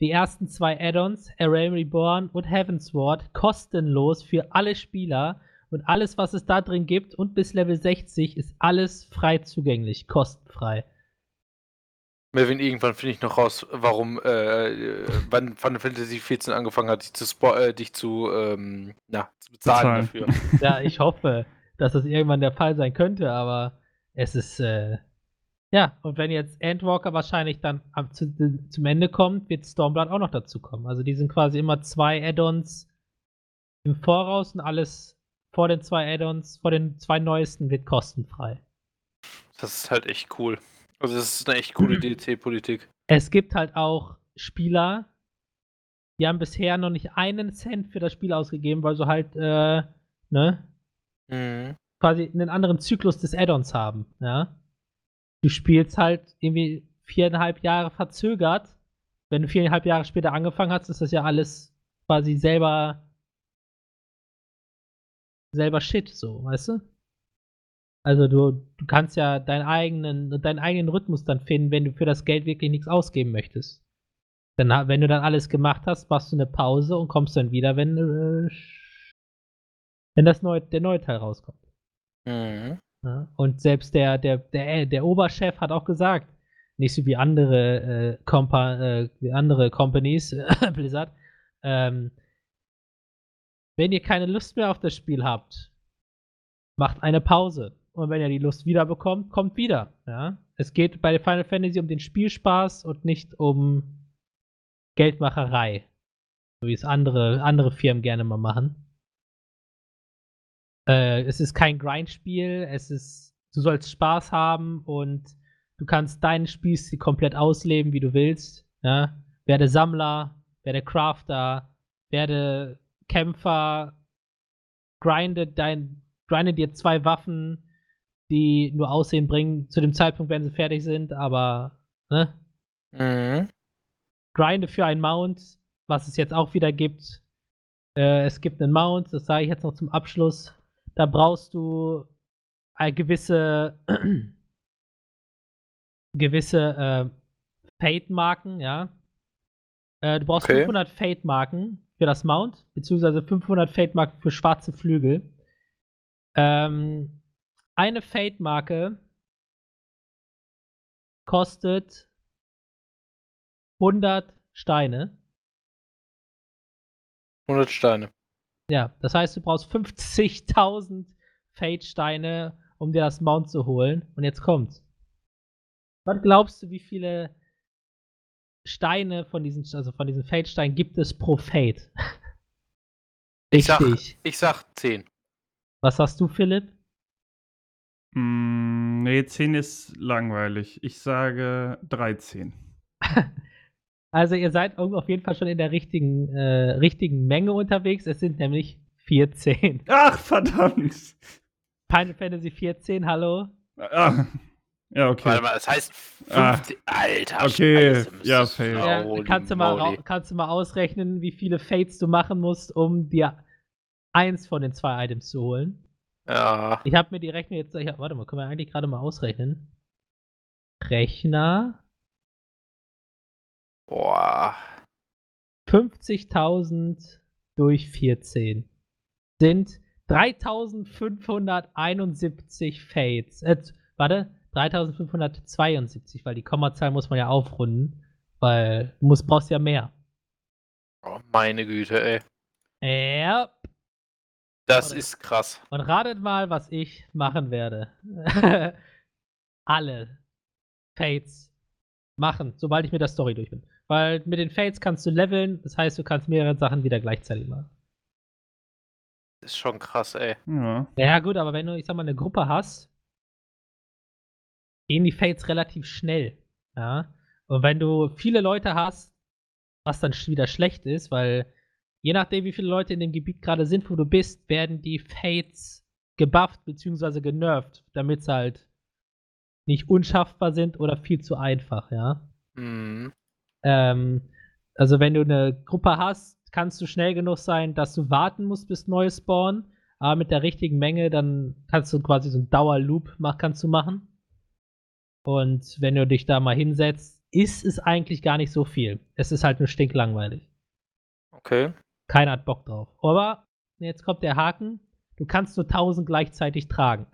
Speaker 1: die ersten zwei Add-ons, A Realm Reborn und Heavensward, kostenlos für alle Spieler. Und alles, was es da drin gibt und bis Level 60 ist alles frei zugänglich, kostenfrei.
Speaker 3: Melvin, irgendwann finde ich noch raus, warum, äh, wann Final Fantasy 14 angefangen hat, dich zu, spo äh, dich zu, ähm, na, zu bezahlen,
Speaker 2: Bezahlen.
Speaker 3: dafür.
Speaker 1: Ja, ich hoffe, dass das irgendwann der Fall sein könnte, aber es ist, äh, ja, und wenn jetzt Endwalker wahrscheinlich dann am, zu, zum Ende kommt, wird Stormblood auch noch dazu kommen. Also die sind quasi immer zwei Add-ons im Voraus und alles vor den zwei Add-ons, vor den zwei neuesten wird kostenfrei.
Speaker 3: Das ist halt echt cool. Also, das ist eine echt coole DLC-Politik.
Speaker 1: Es gibt halt auch Spieler, die haben bisher noch nicht einen Cent für das Spiel ausgegeben, weil sie halt, äh, ne,
Speaker 3: Mhm.
Speaker 1: quasi einen anderen Zyklus des Add-ons haben, ja. Du spielst halt irgendwie viereinhalb Jahre verzögert. Wenn du viereinhalb Jahre später angefangen hast, ist das ja alles quasi selber selber Shit, so, weißt du? Also du, du kannst ja deinen eigenen, deinen eigenen Rhythmus dann finden, wenn du für das Geld wirklich nichts ausgeben möchtest. Dann, wenn du dann alles gemacht hast, machst du eine Pause und kommst dann wieder, wenn, äh, wenn das neue, der neue Teil rauskommt.
Speaker 3: Mhm.
Speaker 1: Ja, und selbst der, der, der, der Oberchef hat auch gesagt, nicht so wie andere, äh, Compa äh, wie andere Companies, Blizzard, ähm, wenn ihr keine Lust mehr auf das Spiel habt, macht eine Pause. Und wenn ihr die Lust wieder bekommt, kommt wieder. Ja? Es geht bei Final Fantasy um den Spielspaß und nicht um Geldmacherei. So wie es andere, andere Firmen gerne mal machen. Äh, es ist kein Grindspiel, es ist, du sollst Spaß haben und du kannst deinen Spielstil komplett ausleben, wie du willst. Ja? Werde Sammler, werde Crafter, werde Kämpfer, grinde dein, grinde dir zwei Waffen, die nur Aussehen bringen, zu dem Zeitpunkt, wenn sie fertig sind, aber ne?
Speaker 3: Mhm.
Speaker 1: grinde für ein Mount, was es jetzt auch wieder gibt. Äh, es gibt einen Mount, das sage ich jetzt noch zum Abschluss. Da brauchst du eine gewisse gewisse äh, Fate-Marken, ja. Äh, du brauchst
Speaker 3: Okay.
Speaker 1: 500 Fate-Marken für das Mount, beziehungsweise 500 Fate-Marken für schwarze Flügel. Ähm, eine Fate-Marke kostet 100 Steine.
Speaker 3: 100 Steine.
Speaker 1: Ja, das heißt, du brauchst 50.000 Fate-Steine, um dir das Mount zu holen. Und jetzt kommt's. Was glaubst du, wie viele Steine von diesen, also von diesen Fate-Steinen gibt es pro Fate?
Speaker 3: Ich sag-
Speaker 1: Richtig.
Speaker 3: Ich sag 10.
Speaker 1: Was sagst du, Philipp?
Speaker 2: Mm, nee, 10 ist langweilig. Ich sage 13.
Speaker 1: Also ihr seid auf jeden Fall schon in der richtigen, äh, richtigen Menge unterwegs. Es sind nämlich 14.
Speaker 2: Ach, verdammt!
Speaker 1: Final Fantasy 14, hallo?
Speaker 2: Ah, ja, okay.
Speaker 3: Warte mal, das heißt
Speaker 2: Ah.
Speaker 3: 50. Alter,
Speaker 2: Okay,
Speaker 3: Scheiße,
Speaker 2: ja, fail.
Speaker 1: Ja, kannst, du mal, kannst du mal ausrechnen, wie viele Fates du machen musst, um dir eins von den zwei Items zu holen?
Speaker 3: Ja.
Speaker 1: Ich habe mir die Rechnung jetzt. Ich hab, warte mal, können wir eigentlich gerade mal ausrechnen? Rechner.
Speaker 3: Boah.
Speaker 1: 50.000 durch 14 sind 3571 Fates. Äh, warte, 3572, weil die Kommazahl muss man ja aufrunden, weil du musst, brauchst ja mehr.
Speaker 3: Oh, meine Güte, ey.
Speaker 1: Ja.
Speaker 3: Das
Speaker 1: Oder-
Speaker 3: ist krass.
Speaker 1: Und ratet mal, was ich machen werde. Alle Fates machen, sobald ich mit der Story durch bin. Weil mit den Fates kannst du leveln, das heißt, du kannst mehrere Sachen wieder gleichzeitig machen.
Speaker 3: Das ist schon krass, ey.
Speaker 2: Ja.
Speaker 1: Ja, gut, aber wenn du, ich sag mal, eine Gruppe hast, gehen die Fates relativ schnell. Ja. Und wenn du viele Leute hast, was dann wieder schlecht ist, weil je nachdem, wie viele Leute in dem Gebiet gerade sind, wo du bist, werden die Fates gebufft bzw. genervt, damit sie halt nicht unschaffbar sind oder viel zu einfach, ja.
Speaker 3: Mhm.
Speaker 1: Ähm, also wenn du eine Gruppe hast, kannst du schnell genug sein, dass du warten musst, bis neue spawnen. Aber mit der richtigen Menge, dann kannst du quasi so einen Dauerloop mach, kannst du machen. Und wenn du dich da mal hinsetzt, ist es eigentlich gar nicht so viel. Es ist halt nur stinklangweilig.
Speaker 3: Okay.
Speaker 1: Keiner hat Bock drauf. Aber jetzt kommt der Haken. Du kannst nur 1000 gleichzeitig tragen.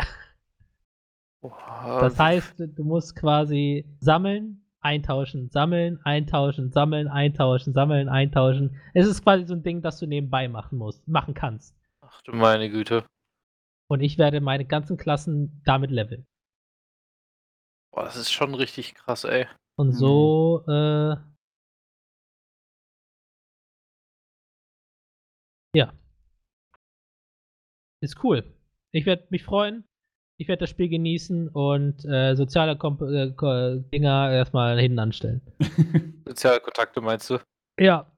Speaker 3: Boah,
Speaker 1: Das heißt, du musst quasi sammeln, eintauschen, sammeln, eintauschen, sammeln, eintauschen, sammeln, eintauschen. Es ist quasi so ein Ding, das du nebenbei machen musst, machen kannst.
Speaker 3: Ach du meine Güte.
Speaker 1: Und ich werde meine ganzen Klassen damit leveln.
Speaker 3: Boah, das ist schon richtig krass, ey.
Speaker 1: Und so, äh, ja. Ist cool. Ich werde mich freuen. Ich werde das Spiel genießen und äh, soziale Komp äh, Dinger erstmal hinten anstellen.
Speaker 3: Soziale Kontakte meinst du?
Speaker 1: Ja.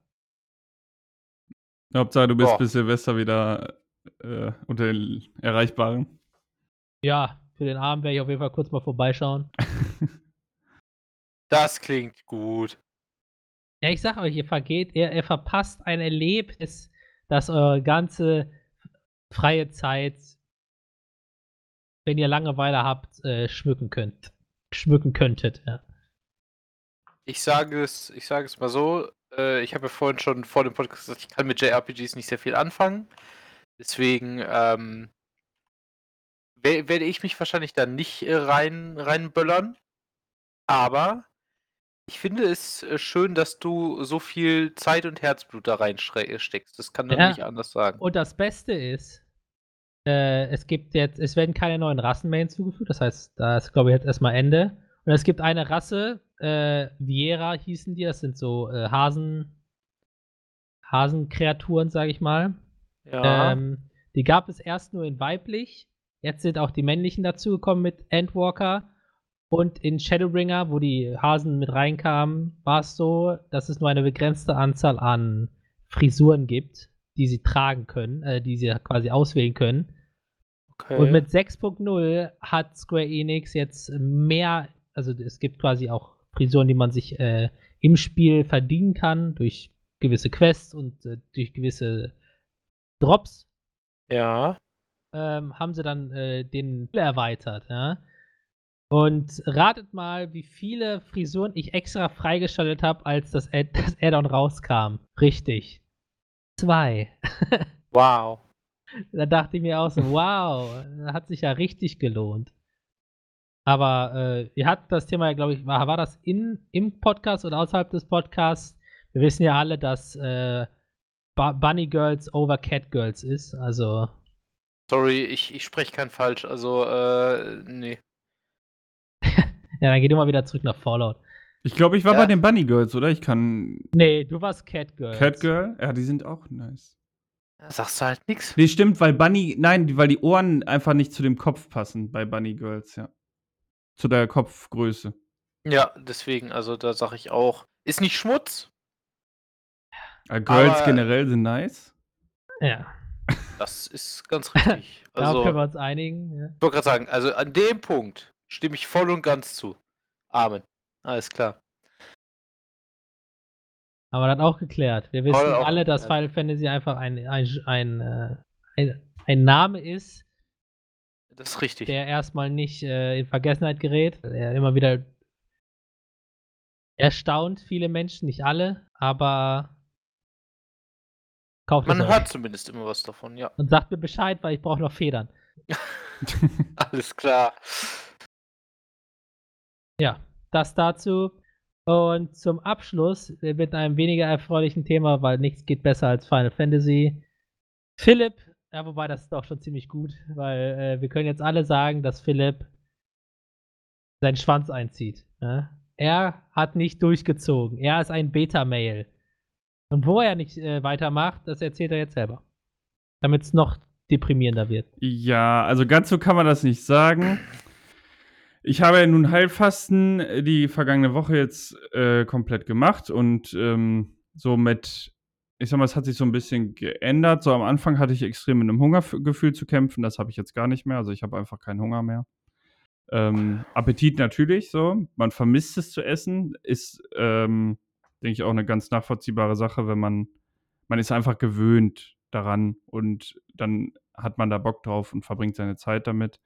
Speaker 2: Hauptsache, du bist
Speaker 3: Boah.
Speaker 2: bis Silvester wieder äh, unter den Erreichbaren.
Speaker 1: Ja, für den Abend werde ich auf jeden Fall kurz mal vorbeischauen.
Speaker 3: Das klingt gut.
Speaker 1: Ja, ich sag euch, ihr vergeht, ihr, ihr verpasst ein Erlebnis, das eure ganze freie Zeit, wenn ihr Langeweile habt, äh, schmücken könnt. Schmücken könntet, ja.
Speaker 3: Ich sage es, ich sage es mal so. Äh, ich habe ja vorhin schon vor dem Podcast gesagt, ich kann mit JRPGs nicht sehr viel anfangen. Deswegen ähm, we- werde ich mich wahrscheinlich da nicht äh, rein reinböllern. Aber ich finde es äh, schön, dass du so viel Zeit und Herzblut da reinsteckst. Das kann man
Speaker 1: Ja.
Speaker 3: nicht anders sagen.
Speaker 1: Und das Beste ist, äh, es gibt jetzt, es werden keine neuen Rassen mehr hinzugefügt. Das heißt, da ist, glaube ich, jetzt erstmal Ende. Und es gibt eine Rasse, äh, Viera hießen die, das sind so äh, Hasen, Hasenkreaturen, sage ich mal.
Speaker 3: Ja.
Speaker 1: Ähm, die gab es erst nur in weiblich. Jetzt sind auch die männlichen dazugekommen mit Endwalker. Und in Shadowbringer, wo die Hasen mit reinkamen, war es so, dass es nur eine begrenzte Anzahl an Frisuren gibt, die sie tragen können, äh, die sie quasi auswählen können.
Speaker 3: okay.
Speaker 1: Und mit 6.0 hat Square Enix jetzt mehr, also es gibt quasi auch Frisuren, die man sich äh, im Spiel verdienen kann, durch gewisse Quests und äh, durch gewisse Drops
Speaker 3: ja.
Speaker 1: ähm, haben sie dann äh, den erweitert, ja. Und ratet mal, wie viele Frisuren ich extra freigeschaltet habe, als das Add- das Add-on rauskam. Richtig. Zwei.
Speaker 3: Wow.
Speaker 1: da dachte ich mir auch so, wow, hat sich ja richtig gelohnt. Aber äh, wir hatten das Thema ja, glaube ich, war, war das in, im Podcast oder außerhalb des Podcasts? Wir wissen ja alle, dass äh, Bu- Bunny Girls over Cat Girls ist. Also,
Speaker 3: Sorry, ich, ich spreche kein Falsch. Also, äh, nee.
Speaker 1: ja, dann geht immer wieder zurück nach Fallout.
Speaker 2: Ich glaube, ich war
Speaker 3: Ja.
Speaker 2: bei den Bunny Girls, oder? Ich kann.
Speaker 1: Nee, du warst Cat Girls.
Speaker 2: Catgirl? Ja, die sind auch nice.
Speaker 3: Da sagst du halt nichts.
Speaker 2: Nee, stimmt, weil Bunny. Nein, die- weil die Ohren einfach nicht zu dem Kopf passen bei Bunny Girls, ja. Zu der Kopfgröße.
Speaker 3: Ja, deswegen, also da sage ich auch, ist nicht Schmutz.
Speaker 2: Äh, Girls
Speaker 3: Aber-
Speaker 2: generell sind nice.
Speaker 1: Ja,
Speaker 3: Das ist ganz richtig.
Speaker 1: darauf
Speaker 3: Also,
Speaker 1: können wir uns einigen. Ja.
Speaker 3: ich wollte gerade sagen, also an dem Punkt stimme ich voll und ganz zu. Amen. Alles klar.
Speaker 1: Aber das auch geklärt. Wir wissen
Speaker 3: Voll
Speaker 1: alle, dass. Final Fantasy einfach ein, ein, ein, äh, ein, ein Name ist,
Speaker 3: Das ist richtig.
Speaker 1: der erstmal nicht äh, in Vergessenheit gerät. Er immer wieder erstaunt viele Menschen, nicht alle, aber kauft
Speaker 3: Man hört zumindest immer was davon, ja.
Speaker 1: Und sagt mir Bescheid, weil ich brauche noch Federn.
Speaker 3: Alles klar.
Speaker 1: Ja, das dazu. Und zum Abschluss äh, mit einem weniger erfreulichen Thema, weil nichts geht besser als Final Fantasy. Philipp, ja, wobei das ist auch schon ziemlich gut, weil äh, wir können jetzt alle sagen, dass Philipp seinen Schwanz einzieht. Ja? Er hat nicht durchgezogen. Er ist ein Beta-Mail. Und wo er nicht äh, weitermacht, das erzählt er jetzt selber. Damit es noch deprimierender wird.
Speaker 2: Ja, also ganz so kann man das nicht sagen. Ich habe ja nun Heilfasten äh, die vergangene Woche jetzt äh, komplett gemacht und ähm, so mit, ich sag mal, es hat sich so ein bisschen geändert. So am Anfang hatte ich extrem mit einem Hungergefühl zu kämpfen, das habe ich jetzt gar nicht mehr. Also ich habe einfach keinen Hunger mehr. Ähm, Appetit natürlich so. Man vermisst es zu essen, ist, ähm, denke ich, auch eine ganz nachvollziehbare Sache, wenn man, man ist einfach gewöhnt daran und dann hat man da Bock drauf und verbringt seine Zeit damit.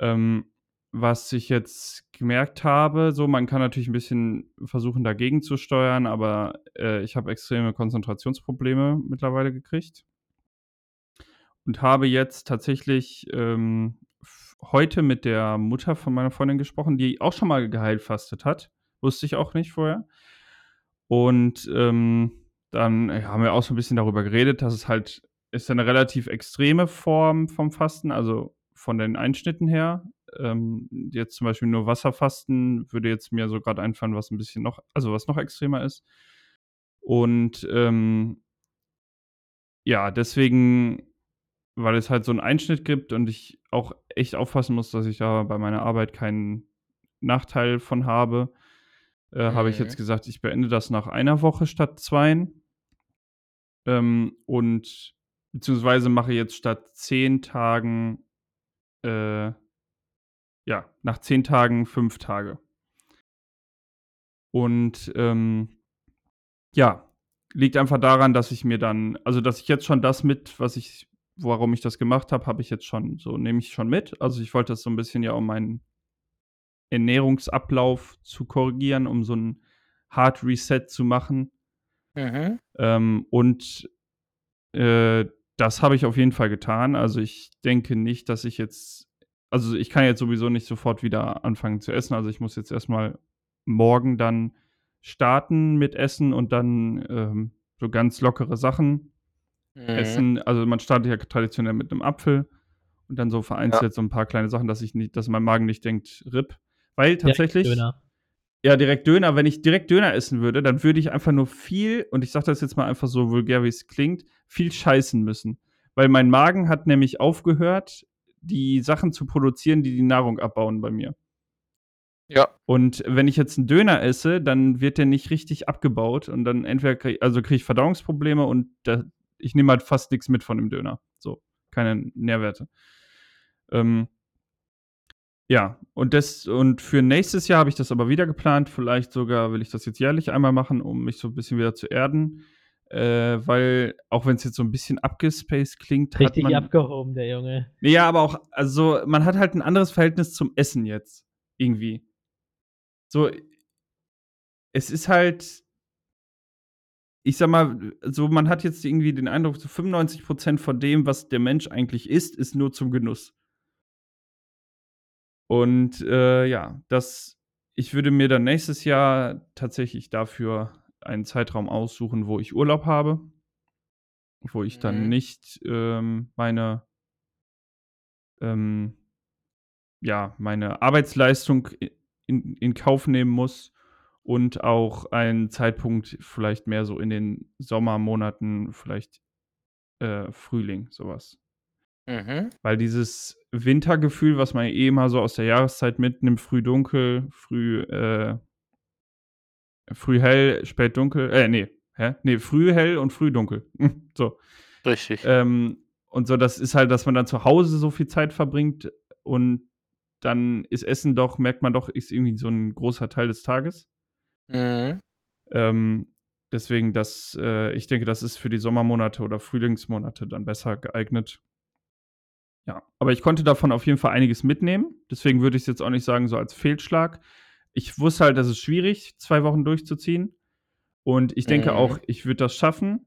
Speaker 2: Ähm, was ich jetzt gemerkt habe, so man kann natürlich ein bisschen versuchen dagegen zu steuern, aber äh, ich habe extreme Konzentrationsprobleme mittlerweile gekriegt und habe jetzt tatsächlich ähm, heute mit der Mutter von meiner Freundin gesprochen, die auch schon mal geheilfastet hat. Wusste ich auch nicht vorher. Und ähm, dann äh, haben wir auch so ein bisschen darüber geredet, dass es halt ist eine relativ extreme Form vom Fasten, also von den Einschnitten her. Ähm, jetzt zum Beispiel nur Wasserfasten würde jetzt mir so gerade einfallen, was ein bisschen noch, also was noch extremer ist. Und ähm, ja, deswegen weil es halt so einen Einschnitt gibt und ich auch echt aufpassen muss, dass ich da bei meiner Arbeit keinen Nachteil von habe, äh, habe ich
Speaker 3: Mhm.
Speaker 2: jetzt gesagt, ich beende das nach einer Woche statt zweien. Ähm, und beziehungsweise mache jetzt statt 10 Tagen, äh ja, nach 10 Tagen 5 Tage. Und, ähm, ja, liegt einfach daran, dass ich mir dann also, dass ich jetzt schon das mit, was ich warum ich das gemacht habe, habe ich jetzt schon so nehme ich schon mit. Also, ich wollte das so 'n bisschen ja, um meinen Ernährungsablauf zu korrigieren, um so 'n Hard Reset zu machen.
Speaker 3: Mhm.
Speaker 2: Ähm, und, äh, das habe ich auf jeden Fall getan. Also, ich denke nicht, dass ich jetzt also, ich kann jetzt sowieso nicht sofort wieder anfangen zu essen. Also, ich muss jetzt erst mal morgen dann starten mit Essen und dann, ähm, so ganz lockere Sachen
Speaker 3: Mhm.
Speaker 2: essen. Also, man startet ja traditionell mit 'nem Apfel und dann so vereinzelt so 'n paar kleine Sachen, dass ich nicht dass mein Magen nicht denkt: „RIP.“ Weil tatsächlich
Speaker 1: Döner.
Speaker 2: Ja, direkt Döner. Wenn ich direkt Döner essen würde, dann würde ich einfach nur viel und ich sage das jetzt mal einfach so vulgär, wie es klingt, viel scheißen müssen. Weil mein Magen hat nämlich aufgehört, die Sachen zu produzieren, die die Nahrung abbauen bei mir.
Speaker 3: Ja.
Speaker 2: Und wenn ich jetzt 'n Döner esse, dann wird der nicht richtig abgebaut und dann entweder kriege also, kriege ich Verdauungsprobleme und da ich nehme halt fast nix mit von dem Döner. So, keine Nährwerte. Ähm ja, und das und für nächstes Jahr habe ich das aber wieder geplant. Vielleicht sogar will ich das jetzt jährlich einmal machen, um mich so 'n bisschen wieder zu erden. Äh, weil auch wenn's jetzt so 'n bisschen abgespaced klingt, hat
Speaker 1: Richtig
Speaker 2: man
Speaker 1: abgehoben, der Junge.
Speaker 2: Ja, aber auch also, man hat halt 'n anderes Verhältnis zum Essen jetzt irgendwie. So es ist halt ich sage mal, so man hat jetzt irgendwie den Eindruck, so 95% von dem, was der Mensch eigentlich isst, ist nur zum Genuss. Und, äh, ja, das ich würde mir dann nächstes Jahr tatsächlich dafür einen Zeitraum aussuchen, wo ich Urlaub habe. Wo ich dann
Speaker 3: Mhm.
Speaker 2: nicht, ähm, meine ähm, ja, meine Arbeitsleistung in in Kauf nehmen muss und auch einen Zeitpunkt vielleicht mehr so in den Sommermonaten, vielleicht, äh, Frühling, so was.
Speaker 3: Mhm.
Speaker 2: Weil dieses Wintergefühl, was man eh immer so aus der Jahreszeit mitnimmt, früh dunkel, früh, äh früh hell, spät dunkel äh, ne, hä? Ne, früh hell und früh dunkel. So.
Speaker 3: Richtig.
Speaker 2: Ähm, und so, das ist halt, dass man dann zu Hause so viel Zeit verbringt und dann ist Essen doch merkt man doch, ist irgendwie so 'n großer Teil des Tages.
Speaker 3: Mhm.
Speaker 2: Ähm, deswegen, das äh, ich denke, das ist für die Sommermonate oder Frühlingsmonate dann besser geeignet. Ja, aber ich konnte davon auf jeden Fall einiges mitnehmen. Deswegen würde ich's jetzt auch nicht sagen, so als Fehlschlag. Ich wusste halt, das ist schwierig, 2 Wochen durchzuziehen. Und ich denke auch,
Speaker 3: Mhm.
Speaker 2: ich würde das schaffen,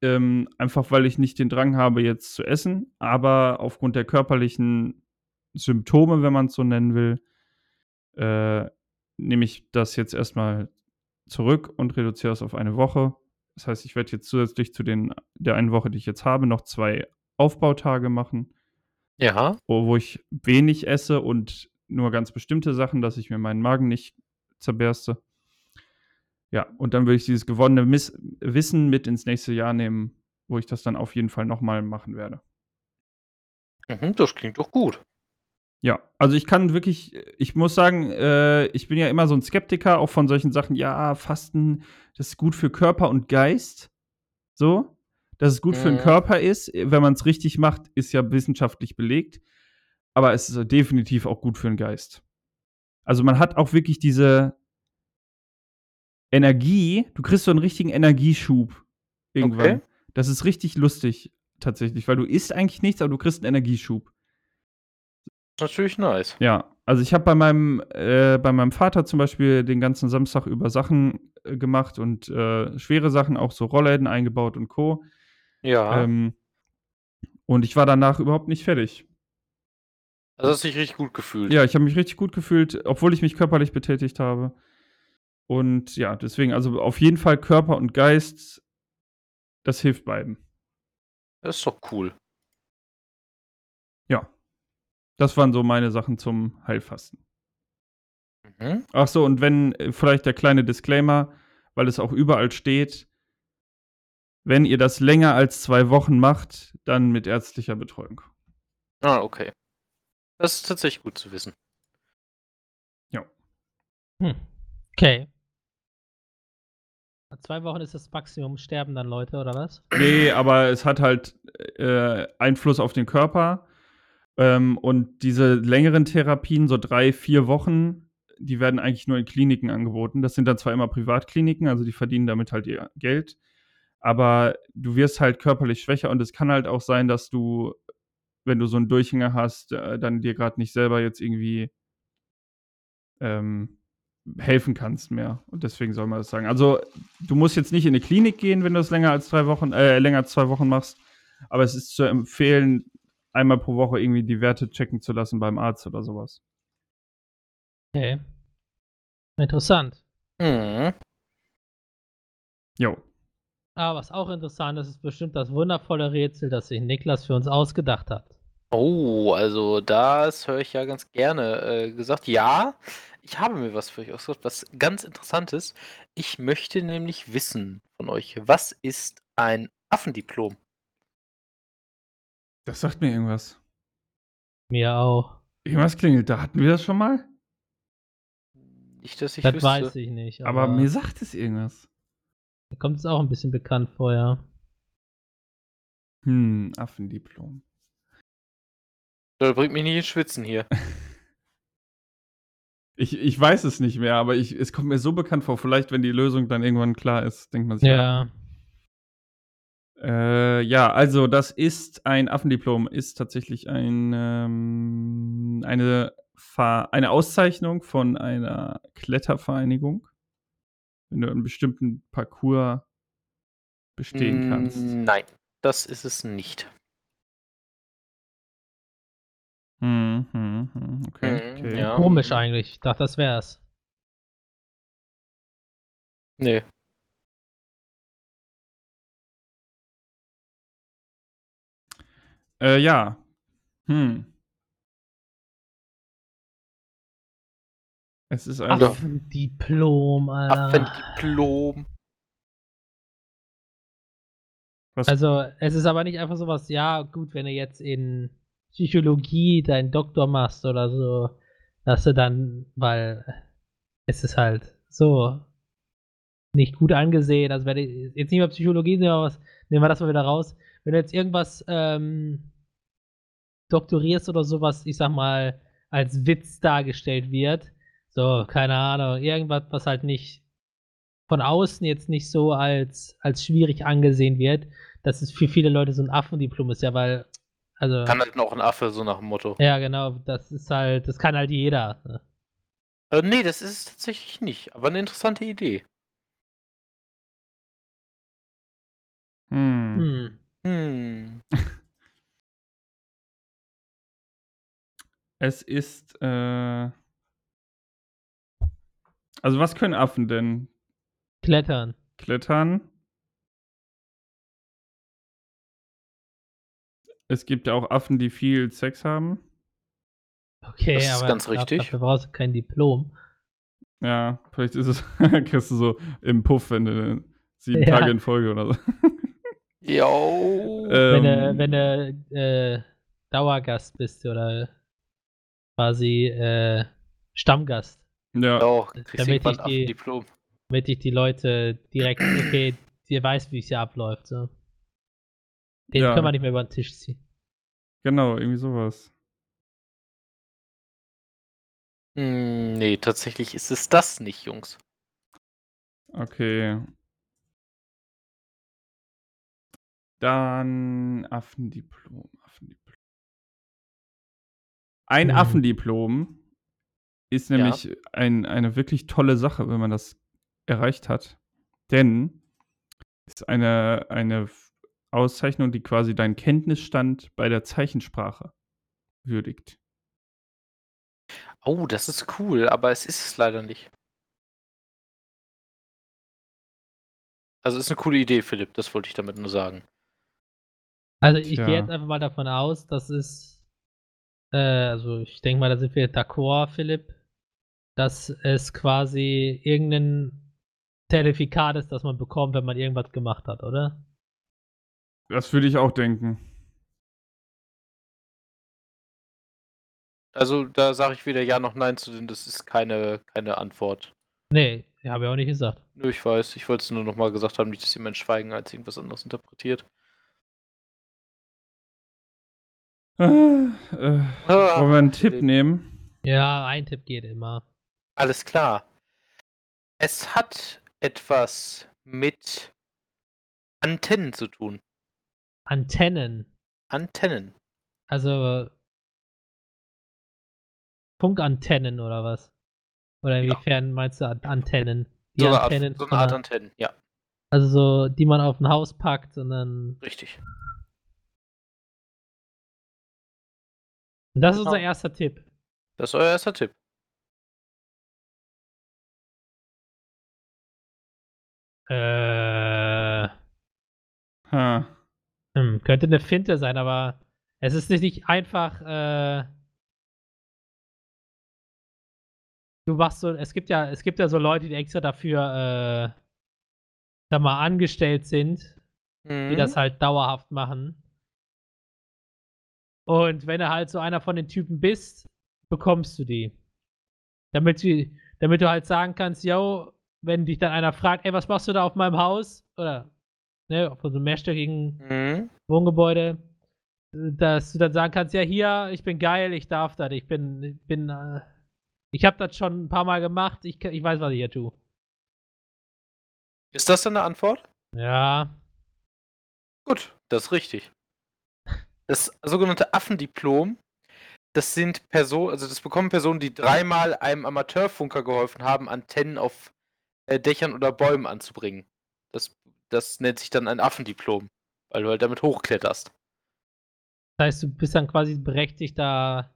Speaker 2: ähm, einfach weil ich nicht den Drang habe, jetzt zu essen. Aber aufgrund der körperlichen Symptome, wenn man's so nennen will, äh, nehme ich das jetzt erst mal zurück und reduziere das auf eine Woche. Das heißt, ich werde jetzt zusätzlich zu den der einen Woche, die ich jetzt habe, noch 2 Aufbautage machen.
Speaker 3: Ja.
Speaker 2: Wo wo ich wenig esse und nur ganz bestimmte Sachen, dass ich mir meinen Magen nicht zerberste. Ja, und dann würde ich dieses gewonnene Miss Wissen mit ins nächste Jahr nehmen, wo ich das dann auf jeden Fall noch mal machen werde.
Speaker 3: Mhm, das klingt doch gut.
Speaker 2: Ja, also, ich kann wirklich ich muss sagen, äh, ich bin ja immer so 'n Skeptiker auch von solchen Sachen: „Ja, Fasten, das ist gut für Körper und Geist“, so. Dass es gut für 'n
Speaker 3: Mhm.
Speaker 2: Körper ist, wenn man's richtig macht, ist ja wissenschaftlich belegt, aber es ist definitiv auch gut für 'n Geist. Also, man hat auch wirklich diese Energie du kriegst so 'n richtigen Energieschub irgendwann.
Speaker 3: Okay.
Speaker 2: Das ist richtig lustig tatsächlich, weil du isst eigentlich nichts, aber du kriegst 'n Energieschub.
Speaker 3: Natürlich nice.
Speaker 2: Ja, also, ich habe bei meinem äh, bei meinem Vater zum Beispiel den ganzen Samstag über Sachen, äh, gemacht und, äh, schwere Sachen, auch so Rollläden eingebaut und Co.
Speaker 3: Ja.
Speaker 2: Ähm, und ich war danach überhaupt nicht fertig.
Speaker 3: Also, hast dich richtig gut gefühlt?
Speaker 2: Ja, ich habe mich richtig gut gefühlt, obwohl ich mich körperlich betätigt habe. Und ja, deswegen, also, auf jeden Fall Körper und Geist das hilft beiden.
Speaker 3: Das ist doch cool.
Speaker 2: Ja. Das waren so meine Sachen zum Heilfasten.
Speaker 3: Mhm.
Speaker 2: Ach so, und wenn äh, vielleicht der kleine Disclaimer, weil es auch überall steht wenn ihr das länger als zwei Wochen macht, dann mit ärztlicher Betreuung.
Speaker 3: Ah, okay. Das ist tatsächlich gut zu wissen.
Speaker 1: Hm. Okay. Zwei Wochen ist das Maximum, sterben dann Leute, oder was?
Speaker 2: Nee, aber es hat halt äh, Einfluss auf den Körper. Ähm, und diese längeren Therapien, so drei, vier Wochen, die werden eigentlich nur in Kliniken angeboten. Das sind dann zwar immer Privatkliniken, also die verdienen damit halt ihr Geld. Aber du wirst halt körperlich schwächer und es kann halt auch sein, dass du, wenn du so einen Durchhänger hast, äh, dann dir gerade nicht selber jetzt irgendwie ähm, helfen kannst mehr. Und deswegen soll man das sagen. Also, du musst jetzt nicht in eine Klinik gehen, wenn du das länger als drei Wochen, äh, länger als zwei Wochen machst. Aber es ist zu empfehlen, einmal pro Woche irgendwie die Werte checken zu lassen beim Arzt oder sowas.
Speaker 1: Okay. Interessant.
Speaker 3: Mhm.
Speaker 2: Jo.
Speaker 1: Aber was auch interessant ist, ist bestimmt das wundervolle Rätsel, das sich Niklas für uns ausgedacht hat.
Speaker 3: Oh, also das höre ich ja ganz gerne. Äh, gesagt, ja, ich habe mir was für euch ausgedacht, was ganz interessantes. Ich möchte nämlich wissen von euch, was ist ein Affendiplom?
Speaker 2: Das sagt mir irgendwas.
Speaker 1: Mir auch.
Speaker 2: Irgendwas klingelt da. Hatten wir das schon mal?
Speaker 3: Nicht, dass ich
Speaker 1: das
Speaker 3: wüsste.
Speaker 1: weiß ich nicht.
Speaker 2: Aber,
Speaker 1: Aber,
Speaker 2: mir sagt es irgendwas.
Speaker 1: Mir kommt es auch ein bisschen bekannt vor, ja.
Speaker 2: Hm, Affendiplom.
Speaker 3: Das bringt mich nicht ins Schwitzen hier.
Speaker 2: Ich, ich weiß es nicht mehr, aber ich, es kommt mir so bekannt vor. Vielleicht, wenn die Lösung dann irgendwann klar ist, denkt man sich.
Speaker 1: Ja.
Speaker 2: Äh, ja, also das ist ein Affendiplom, ist tatsächlich ein, ähm, eine, Ver eine Auszeichnung von einer Klettervereinigung. Wenn du einen bestimmten Parcours bestehen kannst.
Speaker 3: Mm, Nein, das ist es nicht.
Speaker 2: Hm, hm, hm, okay,
Speaker 3: Mhm,
Speaker 2: okay.
Speaker 3: ja.
Speaker 1: Komisch eigentlich. Ich dachte, das wär's.
Speaker 3: Nee.
Speaker 2: Äh, ja. Hm. Es ist also.
Speaker 1: Affendiplom, Alter.
Speaker 3: Affendiplom.
Speaker 2: Was,
Speaker 1: Also, es ist aber nicht einfach sowas, ja, gut, wenn du jetzt in Psychologie deinen Doktor machst oder so, dass du dann, weil es ist halt so nicht gut angesehen. Also, wenn du jetzt nicht mehr Psychologie, nehmen wir, was, nehmen wir das mal wieder raus. Wenn du jetzt irgendwas ähm, doktorierst oder sowas, ich sag mal, als Witz dargestellt wird, so, keine Ahnung, irgendwas, was halt nicht von außen jetzt nicht so als, als schwierig angesehen wird, dass es für viele Leute so ein Affendiplom ist, ja, weil, also,
Speaker 3: Kann halt noch ein Affe, so nach dem Motto.
Speaker 1: ja, genau, das ist halt, das kann halt jeder. ne?
Speaker 3: Äh, nee, das ist es tatsächlich nicht. Aber eine interessante Idee.
Speaker 2: hm.
Speaker 1: Hm.
Speaker 3: Hm.
Speaker 2: Es ist, äh. Also, was können Affen denn?
Speaker 1: Klettern.
Speaker 2: Klettern. Es gibt ja auch Affen, die viel Sex haben.
Speaker 1: Okay,
Speaker 3: Das ist
Speaker 1: aber
Speaker 3: ganz richtig.
Speaker 1: dafür brauchst du kein Diplom.
Speaker 2: Ja, vielleicht ist es, kriegst du so im Puff, wenn du sieben
Speaker 1: Ja.
Speaker 2: Tage in Folge oder so.
Speaker 3: Jo.
Speaker 1: Wenn du,
Speaker 2: Ähm,
Speaker 1: wenn du äh, Dauergast bist oder quasi äh, Stammgast,
Speaker 2: ja,
Speaker 3: Doch, kriegst
Speaker 1: damit ich
Speaker 3: ein
Speaker 1: die-
Speaker 3: Affendiplom.
Speaker 1: damit ich die Leute direkt, okay, dir weiß, wie es hier abläuft. So. Den
Speaker 2: Ja.
Speaker 1: können wir nicht mehr über den Tisch ziehen.
Speaker 2: genau, irgendwie sowas.
Speaker 3: Hm, nee, tatsächlich ist es das nicht, Jungs.
Speaker 2: Okay. Dann Affendiplom. Affendiplom. Ein
Speaker 1: Hm.
Speaker 2: Affendiplom ist
Speaker 3: Ja.
Speaker 2: nämlich ein, eine wirklich tolle Sache, wenn man das erreicht hat. Denn es ist eine, eine Auszeichnung, die quasi deinen Kenntnisstand bei der Zeichensprache würdigt.
Speaker 3: Oh, das ist cool, aber es ist es leider nicht. Also ist eine coole Idee, Philipp, das wollte ich damit nur sagen.
Speaker 1: Also ich
Speaker 2: Tja.
Speaker 1: gehe jetzt einfach mal davon aus, dass es, äh, also ich denke mal, da sind wir d'accord, Philipp, dass es quasi irgendein Zertifikat ist, das man bekommt, wenn man irgendwas gemacht hat, oder?
Speaker 2: Das würde ich auch denken.
Speaker 3: Also da sage ich weder ja noch nein zu, denn das ist keine, keine Antwort.
Speaker 1: Nee, habe ich auch nicht gesagt.
Speaker 3: Nö, ich weiß. Ich wollte es nur nochmal gesagt haben, nicht, dass jemand Schweigen als irgendwas anderes interpretiert.
Speaker 2: Äh, äh,
Speaker 3: Ah,
Speaker 2: wollen wir einen Tipp nehmen?
Speaker 1: Ja, ein Tipp geht immer.
Speaker 3: Alles klar. Es hat etwas mit Antennen zu tun.
Speaker 1: Antennen.
Speaker 3: Antennen.
Speaker 1: Also Funkantennen oder was? Oder
Speaker 3: Ja.
Speaker 1: inwiefern meinst du An- Antennen? Die
Speaker 3: So eine Art,
Speaker 1: Antennen
Speaker 3: so eine Art Antennen, ja,
Speaker 1: Also so, die man auf ein Haus packt und dann.
Speaker 3: richtig.
Speaker 1: Und das ist
Speaker 3: Genau.
Speaker 1: unser erster Tipp.
Speaker 3: Das ist euer erster Tipp.
Speaker 1: Äh,
Speaker 2: Ha.
Speaker 1: hm, könnte eine Finte sein, aber es ist nicht, einfach. Äh, du machst so, es gibt ja, es gibt ja so Leute, die extra dafür, äh, sag mal, angestellt sind, die
Speaker 3: Mhm.
Speaker 1: das halt dauerhaft machen. Und wenn du halt so einer von den Typen bist, bekommst du die. Damit du, damit du halt sagen kannst, yo, wenn dich dann einer fragt, ey, was machst du da auf meinem Haus? Oder, ne, auf so einem mehrstöckigen
Speaker 3: Mhm.
Speaker 1: Wohngebäude, dass du dann sagen kannst, ja, hier, ich bin geil, ich darf das, ich bin, ich bin, äh, ich habe das schon ein paar Mal gemacht, ich, ich weiß, was ich hier tue.
Speaker 3: Ist das dann eine Antwort?
Speaker 1: Ja,
Speaker 3: Gut, das ist richtig. Das sogenannte Affendiplom, das sind Personen, also das bekommen Personen, die dreimal einem Amateurfunker geholfen haben, Antennen auf äh, Dächern oder Bäumen anzubringen. Das, das nennt sich dann ein Affendiplom, weil du halt damit hochkletterst.
Speaker 1: Das heißt, du bist dann quasi berechtigt, da.